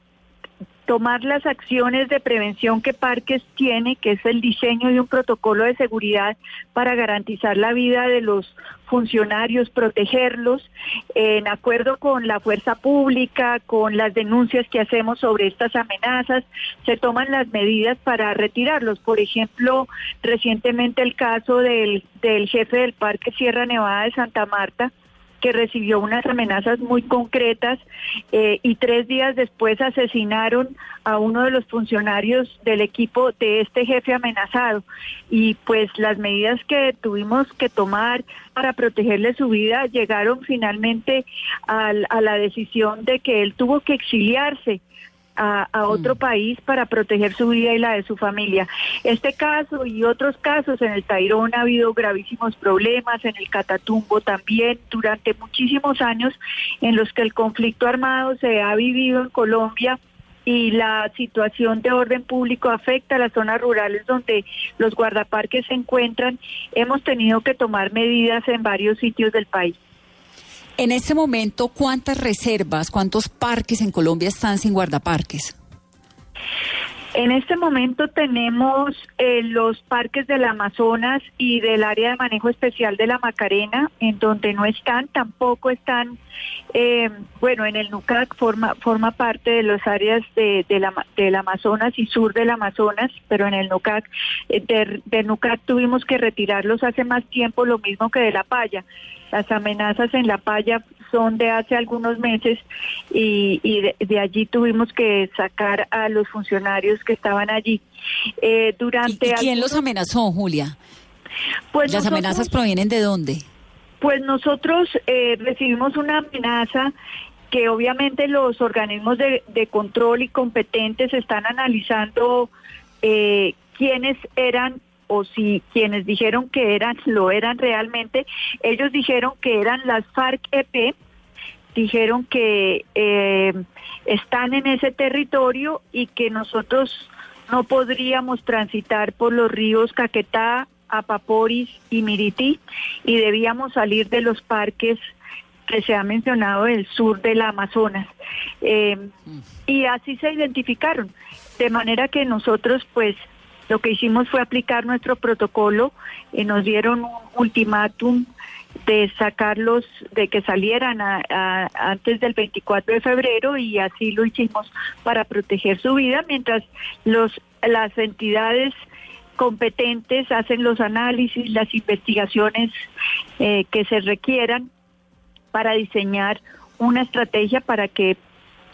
tomar las acciones de prevención que Parques tiene, que es el diseño de un protocolo de seguridad para garantizar la vida de los funcionarios, protegerlos, en acuerdo con la fuerza pública, con las denuncias que hacemos sobre estas amenazas, se toman las medidas para retirarlos. Por ejemplo, recientemente el caso del, del jefe del Parque Sierra Nevada de Santa Marta, que recibió unas amenazas muy concretas eh, y tres días después asesinaron a uno de los funcionarios del equipo de este jefe amenazado. Y pues las medidas que tuvimos que tomar para protegerle su vida llegaron finalmente a la decisión de que él tuvo que exiliarse a, otro mm. país para proteger su vida y la de su familia. Este caso y otros casos en el Tairón ha habido gravísimos problemas, en el Catatumbo también, durante muchísimos años en los que el conflicto armado se ha vivido en Colombia y la situación de orden público afecta a las zonas rurales donde los guardaparques se encuentran, hemos tenido que tomar medidas en varios sitios del país. En este momento, ¿cuántas reservas, cuántos parques en Colombia están sin guardaparques? En este momento tenemos eh, los parques del Amazonas y del área de manejo especial de la Macarena, en donde no están, tampoco están, eh, bueno, en el NUCAC forma, forma parte de las áreas de, del Amazonas y sur del Amazonas, pero en el NUCAC, eh, de NUCAC tuvimos que retirarlos hace más tiempo, lo mismo que de La Paya. Las amenazas en La Paya son de hace algunos meses y, de, allí tuvimos que sacar a los funcionarios que estaban allí. Eh, durante ¿Y, quién los amenazó, Julia? Pues ¿Las amenazas provienen de dónde? Pues nosotros eh, recibimos una amenaza que obviamente los organismos de, control y competentes están analizando eh, quiénes eran o si quienes dijeron que eran, <laughs> lo eran realmente, ellos dijeron que eran las FARC-EP, dijeron que eh, están en ese territorio y que nosotros no podríamos transitar por los ríos Caquetá, Apaporis y Mirití y debíamos salir de los parques que se ha mencionado del sur del Amazonas. Eh, y así se identificaron. De manera que nosotros pues lo que hicimos fue aplicar nuestro protocolo y nos dieron un ultimátum de sacarlos, de que salieran antes del 24 de febrero y así lo hicimos para proteger su vida mientras los las entidades competentes hacen los análisis, las investigaciones eh, que se requieran para diseñar una estrategia para que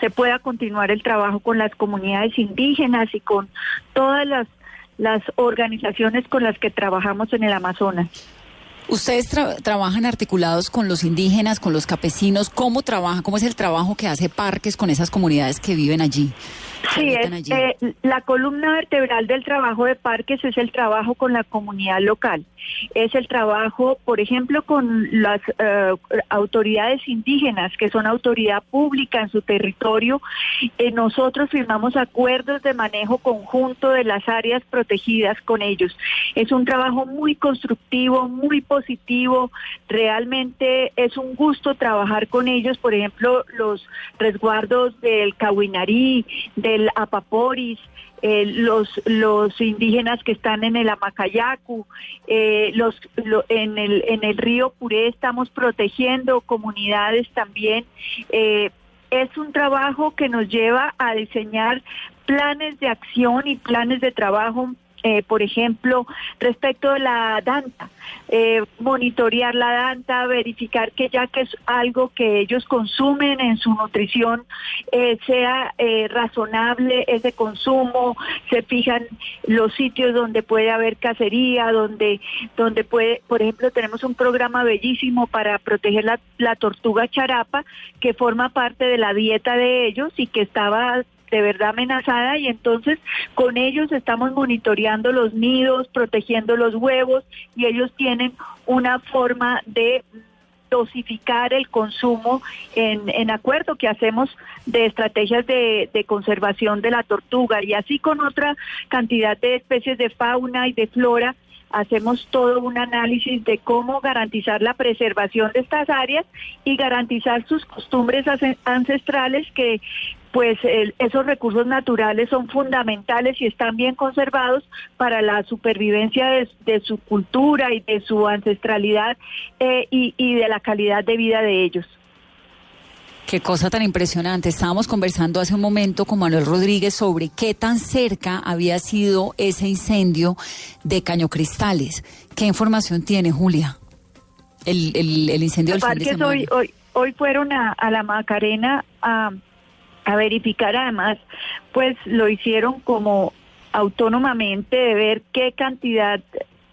se pueda continuar el trabajo con las comunidades indígenas y con todas las las organizaciones con las que trabajamos en el Amazonas. Ustedes trabajan articulados con los indígenas, con los campesinos. ¿Cómo trabajan? ¿Cómo es el trabajo que hace Parques con esas comunidades que viven allí? Sí, eh, la columna vertebral del trabajo de parques es el trabajo con la comunidad local. Es el trabajo, por ejemplo, con las eh, autoridades indígenas, que son autoridad pública en su territorio. Eh, nosotros firmamos acuerdos de manejo conjunto de las áreas protegidas con ellos. Es un trabajo muy constructivo, muy positivo. Realmente es un gusto trabajar con ellos. Por ejemplo, los resguardos del Cahuinarí, del Apaporis, eh, los los indígenas que están en el Amacayacu, eh, los en el en el río Puré estamos protegiendo comunidades también. Eh, es un trabajo que nos lleva a diseñar planes de acción y planes de trabajo eh, por ejemplo, respecto de la danta, eh, monitorear la danta, verificar que ya que es algo que ellos consumen en su nutrición, eh, sea razonable ese consumo, se fijan los sitios donde puede haber cacería, donde, donde puede, por ejemplo, tenemos un programa bellísimo para proteger la, la tortuga charapa, que forma parte de la dieta de ellos y que estaba de verdad amenazada y entonces con ellos estamos monitoreando los nidos, protegiendo los huevos y ellos tienen una forma de dosificar el consumo en, en acuerdo que hacemos de estrategias de, de, conservación de la tortuga. Y así con otra cantidad de especies de fauna y de flora hacemos todo un análisis de cómo garantizar la preservación de estas áreas y garantizar sus costumbres ancestrales que pues esos recursos naturales son fundamentales y están bien conservados para la supervivencia de, su cultura y de su ancestralidad eh, y, y de la calidad de vida de ellos. Qué cosa tan impresionante. Estábamos conversando hace un momento con Manuel Rodríguez sobre qué tan cerca había sido ese incendio de Caño Cristales. ¿Qué información tiene, Julia? El, el, incendio del fin de semana. Hoy, hoy, hoy fueron a, a la Macarena a a verificar además, pues lo hicieron como autónomamente de ver qué cantidad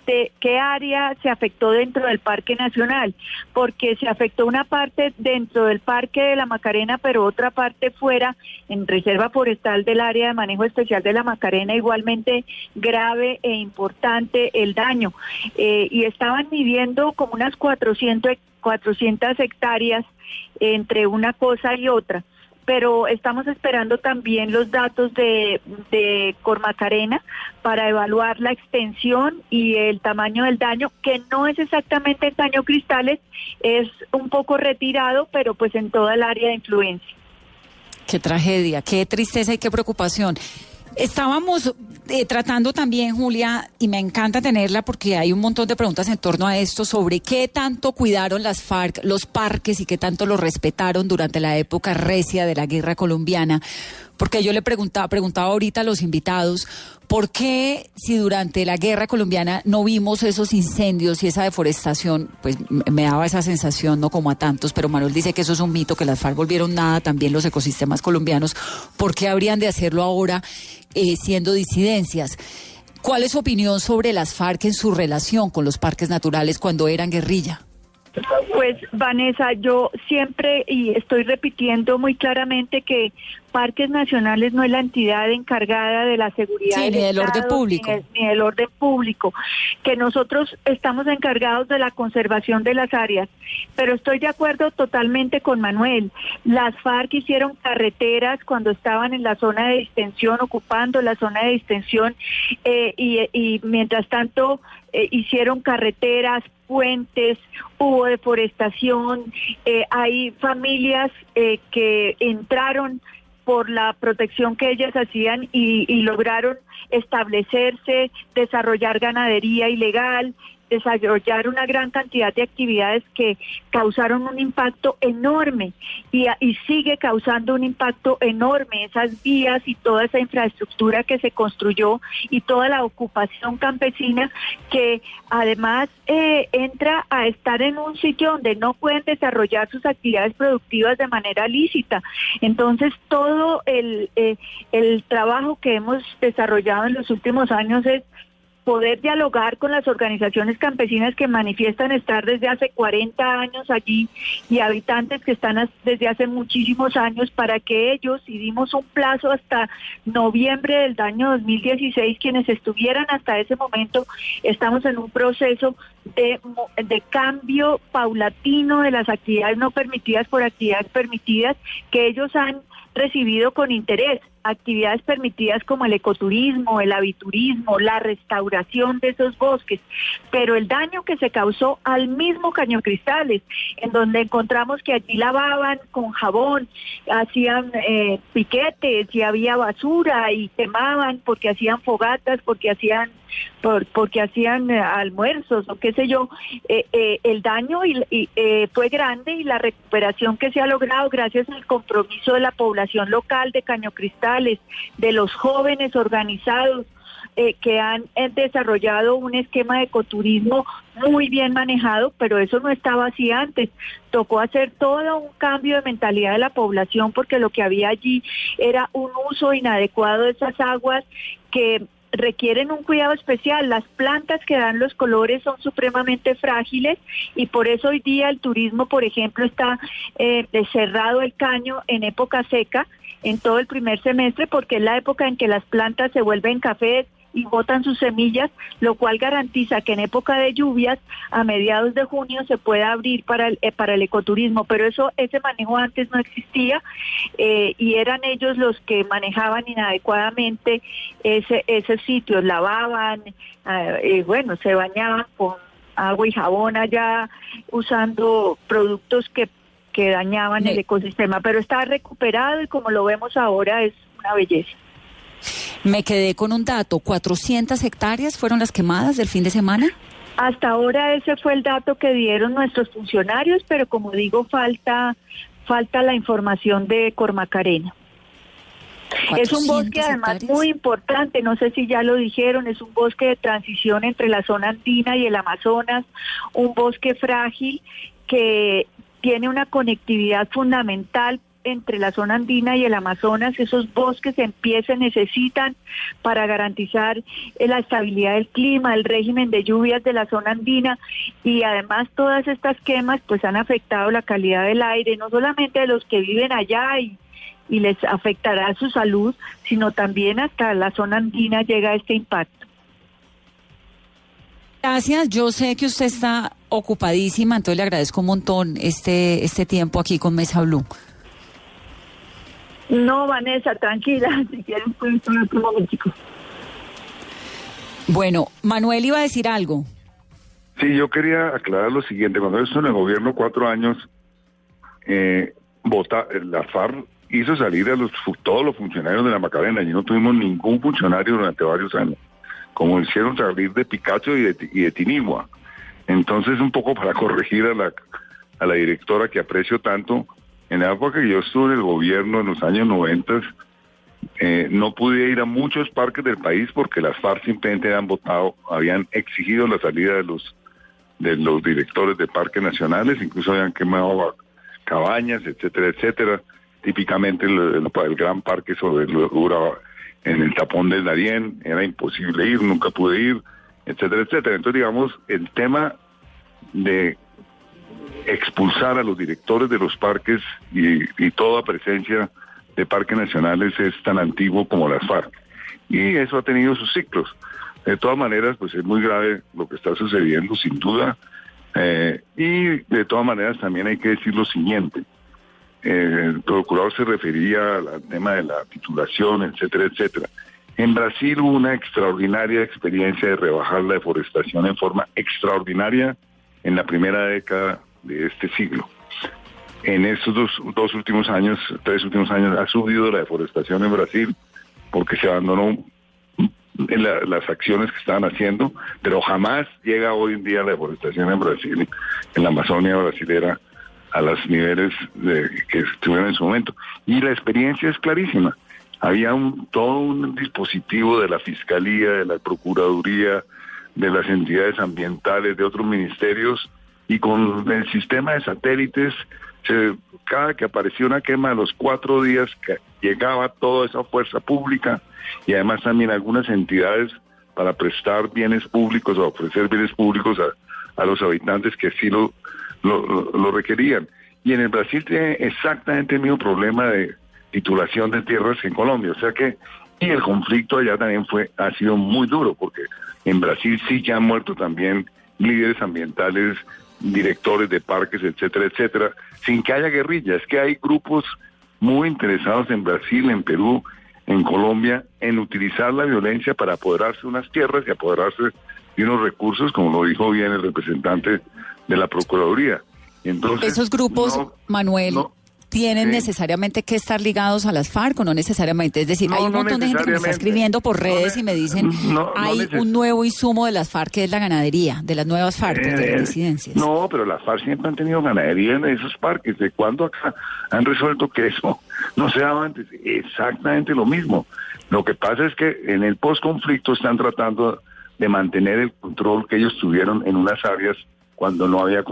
de qué área se afectó dentro del Parque Nacional, porque se afectó una parte dentro del Parque de la Macarena, pero otra parte fuera, en Reserva Forestal del Área de Manejo Especial de la Macarena, igualmente grave e importante el daño. Eh, y estaban midiendo como unas 400, 400 hectáreas entre una cosa y otra pero estamos esperando también los datos de, de Cormacarena para evaluar la extensión y el tamaño del daño, que no es exactamente el daño cristales, es un poco retirado, pero pues en toda el área de influencia. Qué tragedia, qué tristeza y qué preocupación. Estábamos eh, tratando también, Julia, y me encanta tenerla porque hay un montón de preguntas en torno a esto sobre qué tanto cuidaron las FARC los parques y qué tanto los respetaron durante la época recia de la guerra colombiana porque yo le preguntaba, preguntaba ahorita a los invitados, ¿por qué si durante la guerra colombiana no vimos esos incendios y esa deforestación? Pues me daba esa sensación, no como a tantos, pero Manuel dice que eso es un mito, que las FARC volvieron nada, también los ecosistemas colombianos, ¿por qué habrían de hacerlo ahora eh, siendo disidencias? ¿Cuál es su opinión sobre las FARC en su relación con los parques naturales cuando eran guerrilla? Pues Vanessa, yo siempre y estoy repitiendo muy claramente que Parques Nacionales no es la entidad encargada de la seguridad ni del orden público. Ni, del orden público, que nosotros estamos encargados de la conservación de las áreas. Pero estoy de acuerdo totalmente con Manuel. Las FARC hicieron carreteras cuando estaban en la zona de distensión, ocupando la zona de distensión, eh, y, mientras tanto eh, hicieron carreteras, puentes, hubo deforestación, eh, hay familias que entraron por la protección que ellas hacían y, y lograron establecerse, desarrollar ganadería ilegal, desarrollar una gran cantidad de actividades que causaron un impacto enorme y, sigue causando un impacto enorme esas vías y toda esa infraestructura que se construyó y toda la ocupación campesina que además eh, entra a estar en un sitio donde no pueden desarrollar sus actividades productivas de manera lícita. Entonces todo el, eh, el trabajo que hemos desarrollado en los últimos años es poder dialogar con las organizaciones campesinas que manifiestan estar desde hace 40 años allí y habitantes que están desde hace muchísimos años para que ellos, y dimos un plazo hasta noviembre del año 2016, quienes estuvieran hasta ese momento, estamos en un proceso de, de cambio paulatino de las actividades no permitidas por actividades permitidas que ellos han recibido con interés actividades permitidas como el ecoturismo, el aviturismo, la restauración de esos bosques, pero el daño que se causó al mismo Caño Cristales, en donde encontramos que allí lavaban con jabón, hacían eh, piquetes y había basura y quemaban porque hacían fogatas, porque hacían por, porque hacían eh, almuerzos o qué sé yo, eh, el daño y, fue grande y la recuperación que se ha logrado gracias al compromiso de la población local de Caño De los jóvenes organizados, que han desarrollado un esquema de ecoturismo muy bien manejado, pero eso no estaba así antes. Tocó hacer todo un cambio de mentalidad de la población porque lo que había allí era un uso inadecuado de esas aguas que requieren un cuidado especial. Las plantas que dan los colores son supremamente frágiles y por eso hoy día el turismo, por ejemplo, está eh, cerrado el caño en época seca en todo el primer semestre porque es la época en que las plantas se vuelven cafés y botan sus semillas, lo cual garantiza que en época de lluvias, a mediados de junio, se pueda abrir para el, eh, para el ecoturismo. Pero eso, ese manejo antes no existía eh, y eran ellos los que manejaban inadecuadamente ese, esos sitios, lavaban, eh, bueno, se bañaban con agua y jabón allá usando productos que que dañaban el ecosistema, pero está recuperado y como lo vemos ahora es una belleza. Me quedé con un dato, 400 hectáreas fueron las quemadas del fin de semana. Hasta ahora ese fue el dato que dieron nuestros funcionarios, pero como digo, falta, falta la información de Cormacarena. Es un bosque además muy importante, no sé si ya lo dijeron, es un bosque de transición entre la zona andina y el Amazonas, un bosque frágil que tiene una conectividad fundamental entre la zona andina y el Amazonas, esos bosques en pie se necesitan para garantizar eh, la estabilidad del clima, el régimen de lluvias de la zona andina y además todas estas quemas pues han afectado la calidad del aire, no solamente de los que viven allá y, y les afectará su salud, sino también hasta la zona andina llega este impacto. Gracias, yo sé que usted está ocupadísima, entonces le agradezco un montón este, este tiempo aquí con Mesa Blue. No, Vanessa, tranquila, <laughs> si quieres puedes otro momentico. Bueno, Manuel iba a decir algo. Sí, yo quería aclarar lo siguiente. Cuando estuve en el gobierno cuatro años, eh, vota, la FARC hizo salir a los, todos los funcionarios de la Macarena y no tuvimos ningún funcionario durante varios años, como hicieron salir de Picacho y de, y de Tinigua. Entonces, un poco para <laughs> corregir a la, a la directora que aprecio tanto, en la época que yo estuve en el gobierno, en los años 90, eh, no pude ir a muchos parques del país porque las FARC simplemente habían votado, habían exigido la salida de los de los directores de parques nacionales, incluso habían quemado cabañas, etcétera, etcétera. Típicamente el, gran parque sobre el, en el tapón del Darién, era imposible ir, nunca pude ir, etcétera, etcétera. Entonces, digamos, el tema de expulsar a los directores de los parques y, toda presencia de parques nacionales es tan antiguo como las FARC. Y eso ha tenido sus ciclos. De todas maneras, pues es muy grave lo que está sucediendo, sin duda. Eh, y de todas maneras también hay que decir lo siguiente. El procurador se refería al tema de la titulación, etcétera, etcétera. En Brasil hubo una extraordinaria experiencia de rebajar la deforestación en forma extraordinaria en la primera década de este siglo. En estos dos, últimos años, tres últimos años, ha subido la deforestación en Brasil porque se abandonó en las acciones que estaban haciendo, pero jamás llega hoy en día la deforestación en Brasil, en la Amazonia brasilera, a los niveles de, que estuvieron en su momento. Y la experiencia es clarísima. Había un, todo un dispositivo de la Fiscalía, de la Procuraduría, de las entidades ambientales, de otros ministerios, y con el sistema de satélites, cada que aparecía una quema a los cuatro días llegaba toda esa fuerza pública y además también algunas entidades para prestar bienes públicos o ofrecer bienes públicos a, a los habitantes que sí lo, lo, requerían. Y en el Brasil tiene exactamente el mismo problema de titulación de tierras que en Colombia. O sea que, y el conflicto allá también fue, ha sido muy duro, porque en Brasil sí ya han muerto también líderes ambientales, directores de parques, etcétera, etcétera, sin que haya guerrilla. Es que hay grupos muy interesados en Brasil, en Perú, en Colombia, en utilizar la violencia para apoderarse de unas tierras y apoderarse de unos recursos, como lo dijo bien el representante de la Procuraduría. Entonces, Esos grupos, Manuel, tienen necesariamente que estar ligados a las FARC o no necesariamente. Es decir, hay un montón de gente que me está escribiendo por redes y me dicen, <laughs> hay un nuevo insumo de las FARC que es la ganadería, de las nuevas FARC, de las eh, disidencias. No, pero las FARC siempre han tenido ganadería en esos parques. ¿De cuándo acá han resuelto que eso <laughs> no sea antes? Exactamente lo mismo. Lo que pasa es que en el post-conflicto están tratando de mantener el control que ellos tuvieron en unas áreas cuando no había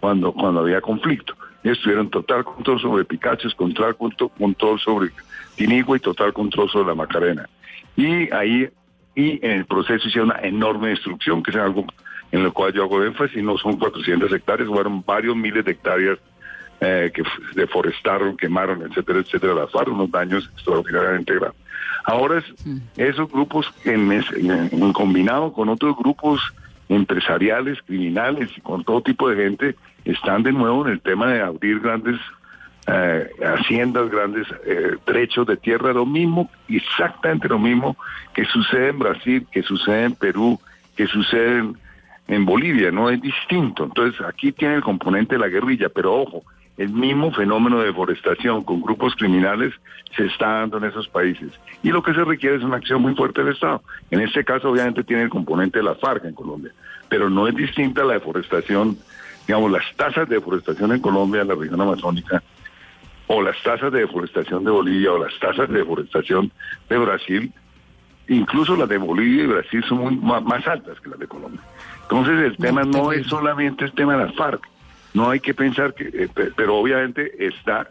cuando cuando había conflicto. Ellos tuvieron total control sobre Picacho, total control sobre Tinigua y total control sobre la Macarena. Y ahí, y en el proceso hicieron una enorme destrucción, que es algo en lo cual yo hago énfasis, no son 400 hectáreas, fueron varios miles de hectáreas eh, que deforestaron, quemaron, etcétera, etcétera, las FARC, unos daños extraordinariamente grandes. Ahora es, esos grupos en, en, combinado con otros grupos empresariales, criminales y con todo tipo de gente están de nuevo en el tema de abrir grandes eh, haciendas, grandes eh, derechos de tierra, lo mismo, exactamente lo mismo que sucede en Brasil, que sucede en Perú, que sucede en, en Bolivia, no es distinto. Entonces aquí tiene el componente de la guerrilla, pero ojo, el mismo fenómeno de deforestación con grupos criminales se está dando en esos países. Y lo que se requiere es una acción muy fuerte del Estado. En este caso, obviamente, tiene el componente de la FARC en Colombia, pero no es distinta la deforestación, digamos, las tasas de deforestación en Colombia, en la región amazónica, o las tasas de deforestación de Bolivia, o las tasas de deforestación de Brasil, incluso las de Bolivia y Brasil son muy, más, altas que las de Colombia. Entonces, el tema no es solamente el tema de las FARC, no hay que pensar que, eh, pero obviamente está,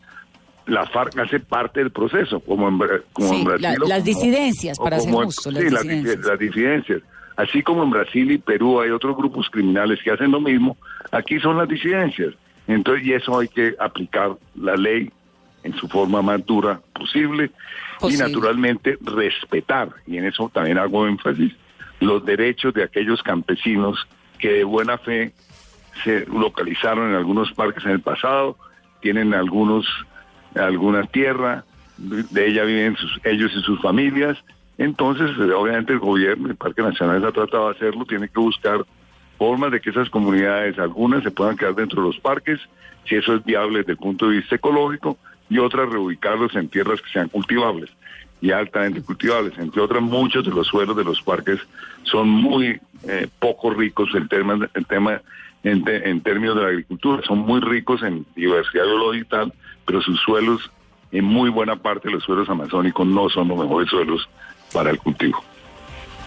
la FARC hace parte del proceso, como en, como Brasil. las disidencias, para ser justo. Las, sí, disidencias. Las, disidencias. Así como en Brasil y Perú hay otros grupos criminales que hacen lo mismo, aquí son las disidencias. Entonces, y eso hay que aplicar la ley en su forma más dura posible, y naturalmente respetar, y en eso también hago énfasis, los derechos de aquellos campesinos que de buena fe se localizaron en algunos parques en el pasado, tienen algunos alguna tierra, de ella viven ellos y sus familias. Entonces, obviamente el gobierno, el Parque Nacional ha tratado de hacerlo, tiene que buscar formas de que esas comunidades, algunas se puedan quedar dentro de los parques, si eso es viable desde el punto de vista ecológico, y otras reubicarlos en tierras que sean cultivables y altamente cultivables. Entre otras, muchos de los suelos de los parques son muy eh, poco ricos en tema, en tema en, términos de la agricultura. Son muy ricos en diversidad biológica y tal, pero sus suelos, en muy buena parte de los suelos amazónicos, no son los mejores suelos para el cultivo.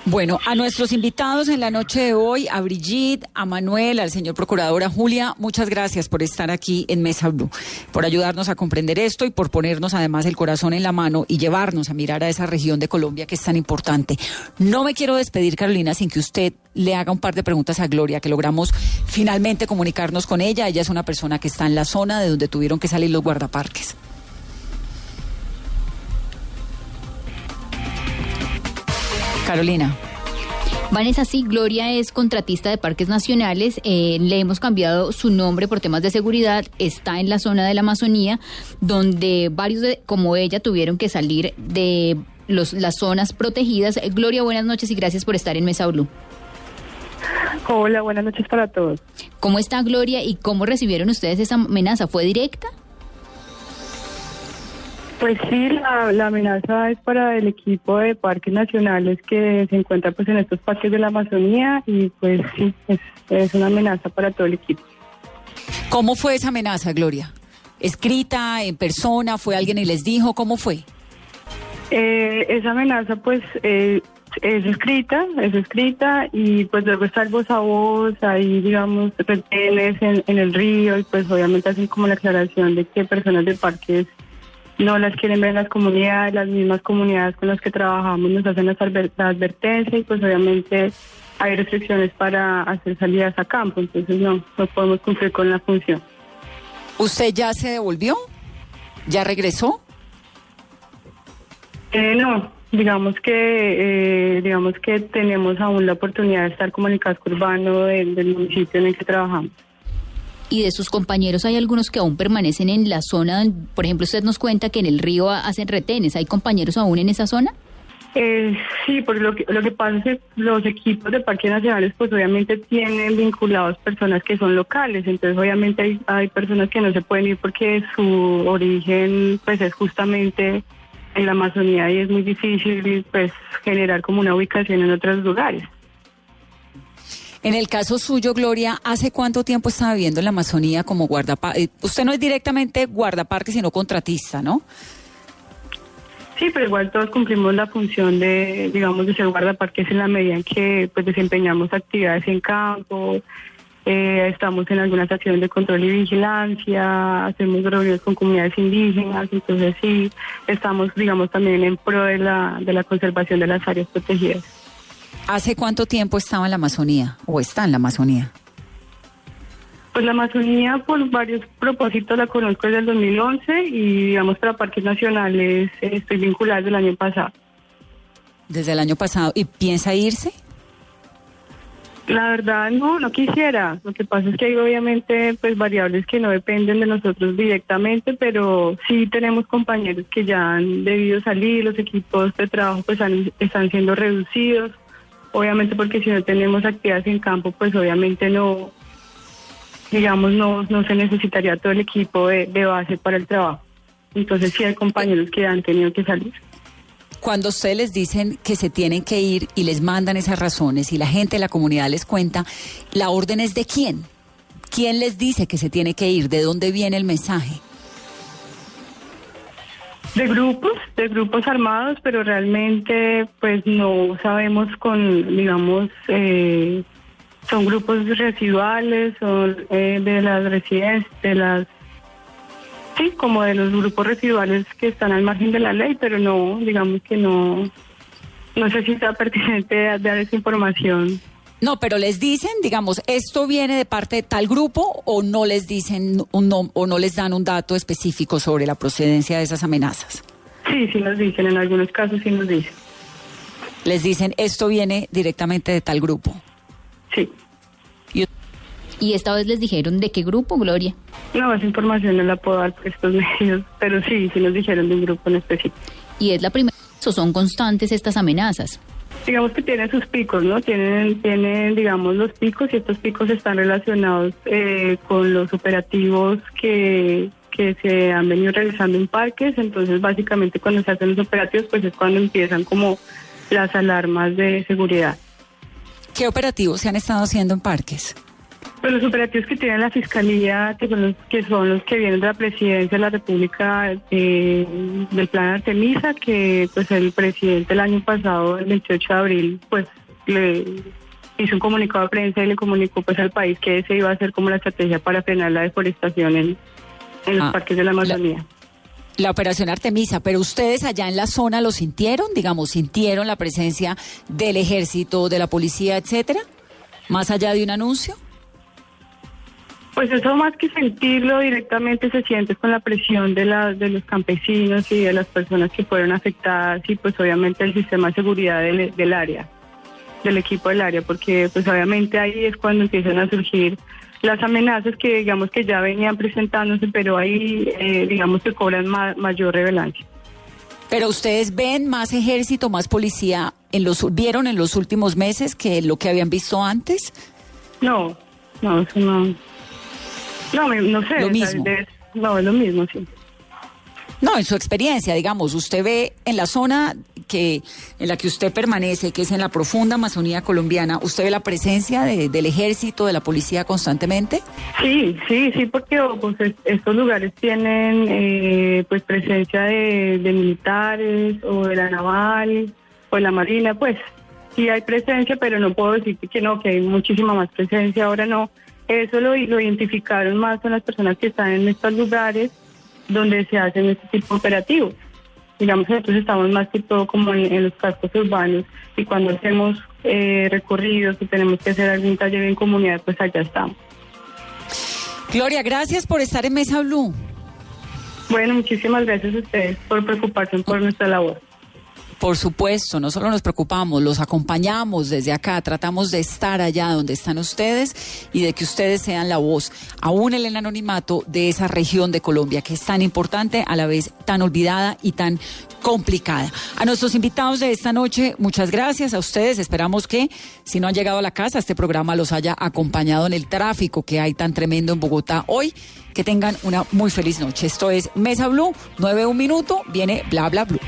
Bueno, a nuestros invitados en la noche de hoy, a Brigitte, a Manuel, al señor procurador, a Julia, muchas gracias por estar aquí en Mesa Blue, por ayudarnos a comprender esto y por ponernos además el corazón en la mano y llevarnos a mirar a esa región de Colombia que es tan importante. No me quiero despedir, Carolina, sin que usted le haga un par de preguntas a Gloria, que logramos finalmente comunicarnos con ella. Ella es una persona que está en la zona de donde tuvieron que salir los guardaparques. Carolina. Vanessa, sí, Gloria es contratista de parques nacionales, eh, le hemos cambiado su nombre por temas de seguridad, está en la zona de la Amazonía, donde varios de, como ella tuvieron que salir de los, las zonas protegidas. Gloria, buenas noches y gracias por estar en Mesa Blue. Hola, buenas noches para todos. ¿Cómo está Gloria y cómo recibieron ustedes esa amenaza? ¿Fue directa? Pues sí, la, amenaza es para el equipo de parques nacionales que se encuentra pues en estos parques de la Amazonía y pues sí, es, una amenaza para todo el equipo. ¿Cómo fue esa amenaza, Gloria? ¿Escrita, en persona? ¿Fue alguien y les dijo? ¿Cómo fue? Eh, esa amenaza pues eh, es escrita, es escrita y pues luego está el voz a voz, ahí digamos retenes en, en el río y pues obviamente hacen como la aclaración de que personas de parques no las quieren ver en las comunidades, las mismas comunidades con las que trabajamos nos hacen las advertencias y pues obviamente hay restricciones para hacer salidas a campo, entonces no, no podemos cumplir con la función. ¿Usted ya se devolvió? ¿Ya regresó? Eh, no, digamos que eh, digamos que tenemos aún la oportunidad de estar como en el casco urbano del municipio en el que trabajamos y de sus compañeros hay algunos que aún permanecen en la zona. Por ejemplo, usted nos cuenta que en el río hacen retenes. ¿Hay compañeros aún en esa zona? Eh, sí, porque lo que, lo que pasa es que los equipos de parques nacionales pues obviamente tienen vinculados personas que son locales, entonces obviamente hay, hay personas que no se pueden ir porque su origen pues es justamente en la Amazonía y es muy difícil pues generar como una ubicación en otros lugares. En el caso suyo, Gloria, ¿hace cuánto tiempo está viviendo en la Amazonía como guardaparque? Eh, usted no es directamente guardaparque, sino contratista, ¿no? Sí, pero igual todos cumplimos la función de, digamos, de ser guardaparques en la medida en que pues desempeñamos actividades en campo, eh, estamos en algunas acciones de control y vigilancia, hacemos reuniones con comunidades indígenas, entonces sí, estamos, digamos, también en pro de la, de la conservación de las áreas protegidas. ¿Hace cuánto tiempo estaba en la Amazonía o está en la Amazonía? Pues la Amazonía por varios propósitos la conozco desde el 2011 y digamos para parques nacionales estoy vinculada desde el año pasado. Desde el año pasado. ¿Y piensa irse? La verdad no, no quisiera. Lo que pasa es que hay obviamente pues variables que no dependen de nosotros directamente, pero sí tenemos compañeros que ya han debido salir, los equipos de trabajo pues están siendo reducidos obviamente porque si no tenemos actividades en campo, pues obviamente no, digamos, no, no se necesitaría todo el equipo de, base para el trabajo. Entonces sí hay compañeros que han tenido que salir. Cuando ustedes les dicen que se tienen que ir y les mandan esas razones y la gente de la comunidad les cuenta, ¿la orden es de quién? ¿Quién les dice que se tiene que ir? ¿De dónde viene el mensaje? De grupos, de grupos armados, pero realmente pues no sabemos con, digamos, eh, son grupos residuales, son eh, de las residencias, de las, sí, como de los grupos residuales que están al margen de la ley, pero no, digamos que no, no sé si sea pertinente dar esa información. No, pero les dicen, digamos, esto viene de parte de tal grupo o no les dicen un o no les dan un dato específico sobre la procedencia de esas amenazas. Sí, sí nos dicen, en algunos casos sí nos dicen. Les dicen, esto viene directamente de tal grupo. Sí. ¿Y, esta vez les dijeron de qué grupo, Gloria? No, esa información no la puedo dar por estos <laughs> medios, pero sí, sí nos dijeron de un grupo en específico. ¿Y es la primera o son constantes estas amenazas? Digamos que tiene sus picos, ¿no? Tienen, tienen, digamos, los picos y estos picos están relacionados eh, con los operativos que, que se han venido realizando en parques. Entonces, básicamente, cuando se hacen los operativos, pues es cuando empiezan como las alarmas de seguridad. ¿Qué operativos se han estado haciendo en parques? Pues los operativos que tiene la Fiscalía, que son los que, son los que vienen de la Presidencia de la República eh, del Plan Artemisa, que pues el presidente el año pasado, el 28 de abril, pues le hizo un comunicado de prensa y le comunicó pues al país que ese iba a ser como la estrategia para frenar la deforestación en, los ah, parques de la Amazonía. La, operación Artemisa, pero ustedes allá en la zona lo sintieron, digamos, sintieron la presencia del ejército, de la policía, etcétera, más allá de un anuncio. Pues eso más que sentirlo directamente se siente con la presión de, la, de los campesinos y de las personas que fueron afectadas y pues obviamente el sistema de seguridad del, del área, del equipo del área, porque pues obviamente ahí es cuando empiezan a surgir las amenazas que digamos que ya venían presentándose, pero ahí eh, digamos que cobran mayor relevancia. Pero ustedes ven más ejército, más policía, en los vieron en los últimos meses que lo que habían visto antes. No, no, eso no. No, no sé. Lo mismo. no, es lo mismo, sí. No, en su experiencia, digamos, usted ve en la zona que en la que usted permanece, que es en la profunda Amazonía colombiana, ¿usted ve la presencia del ejército, de la policía constantemente? Sí, sí, sí, porque oh, pues, estos lugares tienen eh, pues presencia de, de militares o de la naval o de la marina, pues sí hay presencia, pero no puedo decir que no, que hay muchísima más presencia, ahora no eso lo, lo identificaron más con las personas que están en estos lugares donde se hacen este tipo de operativos. Digamos, nosotros estamos más que todo como en, los cascos urbanos y cuando hacemos eh, recorridos y tenemos que hacer algún taller en comunidad, pues allá estamos. Gloria, gracias por estar en Mesa Blue. Bueno, muchísimas gracias a ustedes por preocuparse por nuestra labor. Por supuesto, no solo nos preocupamos, los acompañamos desde acá, tratamos de estar allá donde están ustedes y de que ustedes sean la voz, aún en el anonimato de esa región de Colombia que es tan importante, a la vez tan olvidada y tan complicada. A nuestros invitados de esta noche, muchas gracias a ustedes. Esperamos que, si no han llegado a la casa, este programa los haya acompañado en el tráfico que hay tan tremendo en Bogotá hoy. Que tengan una muy feliz noche. Esto es Mesa Blue, 9 un minuto, viene Bla Bla Blue.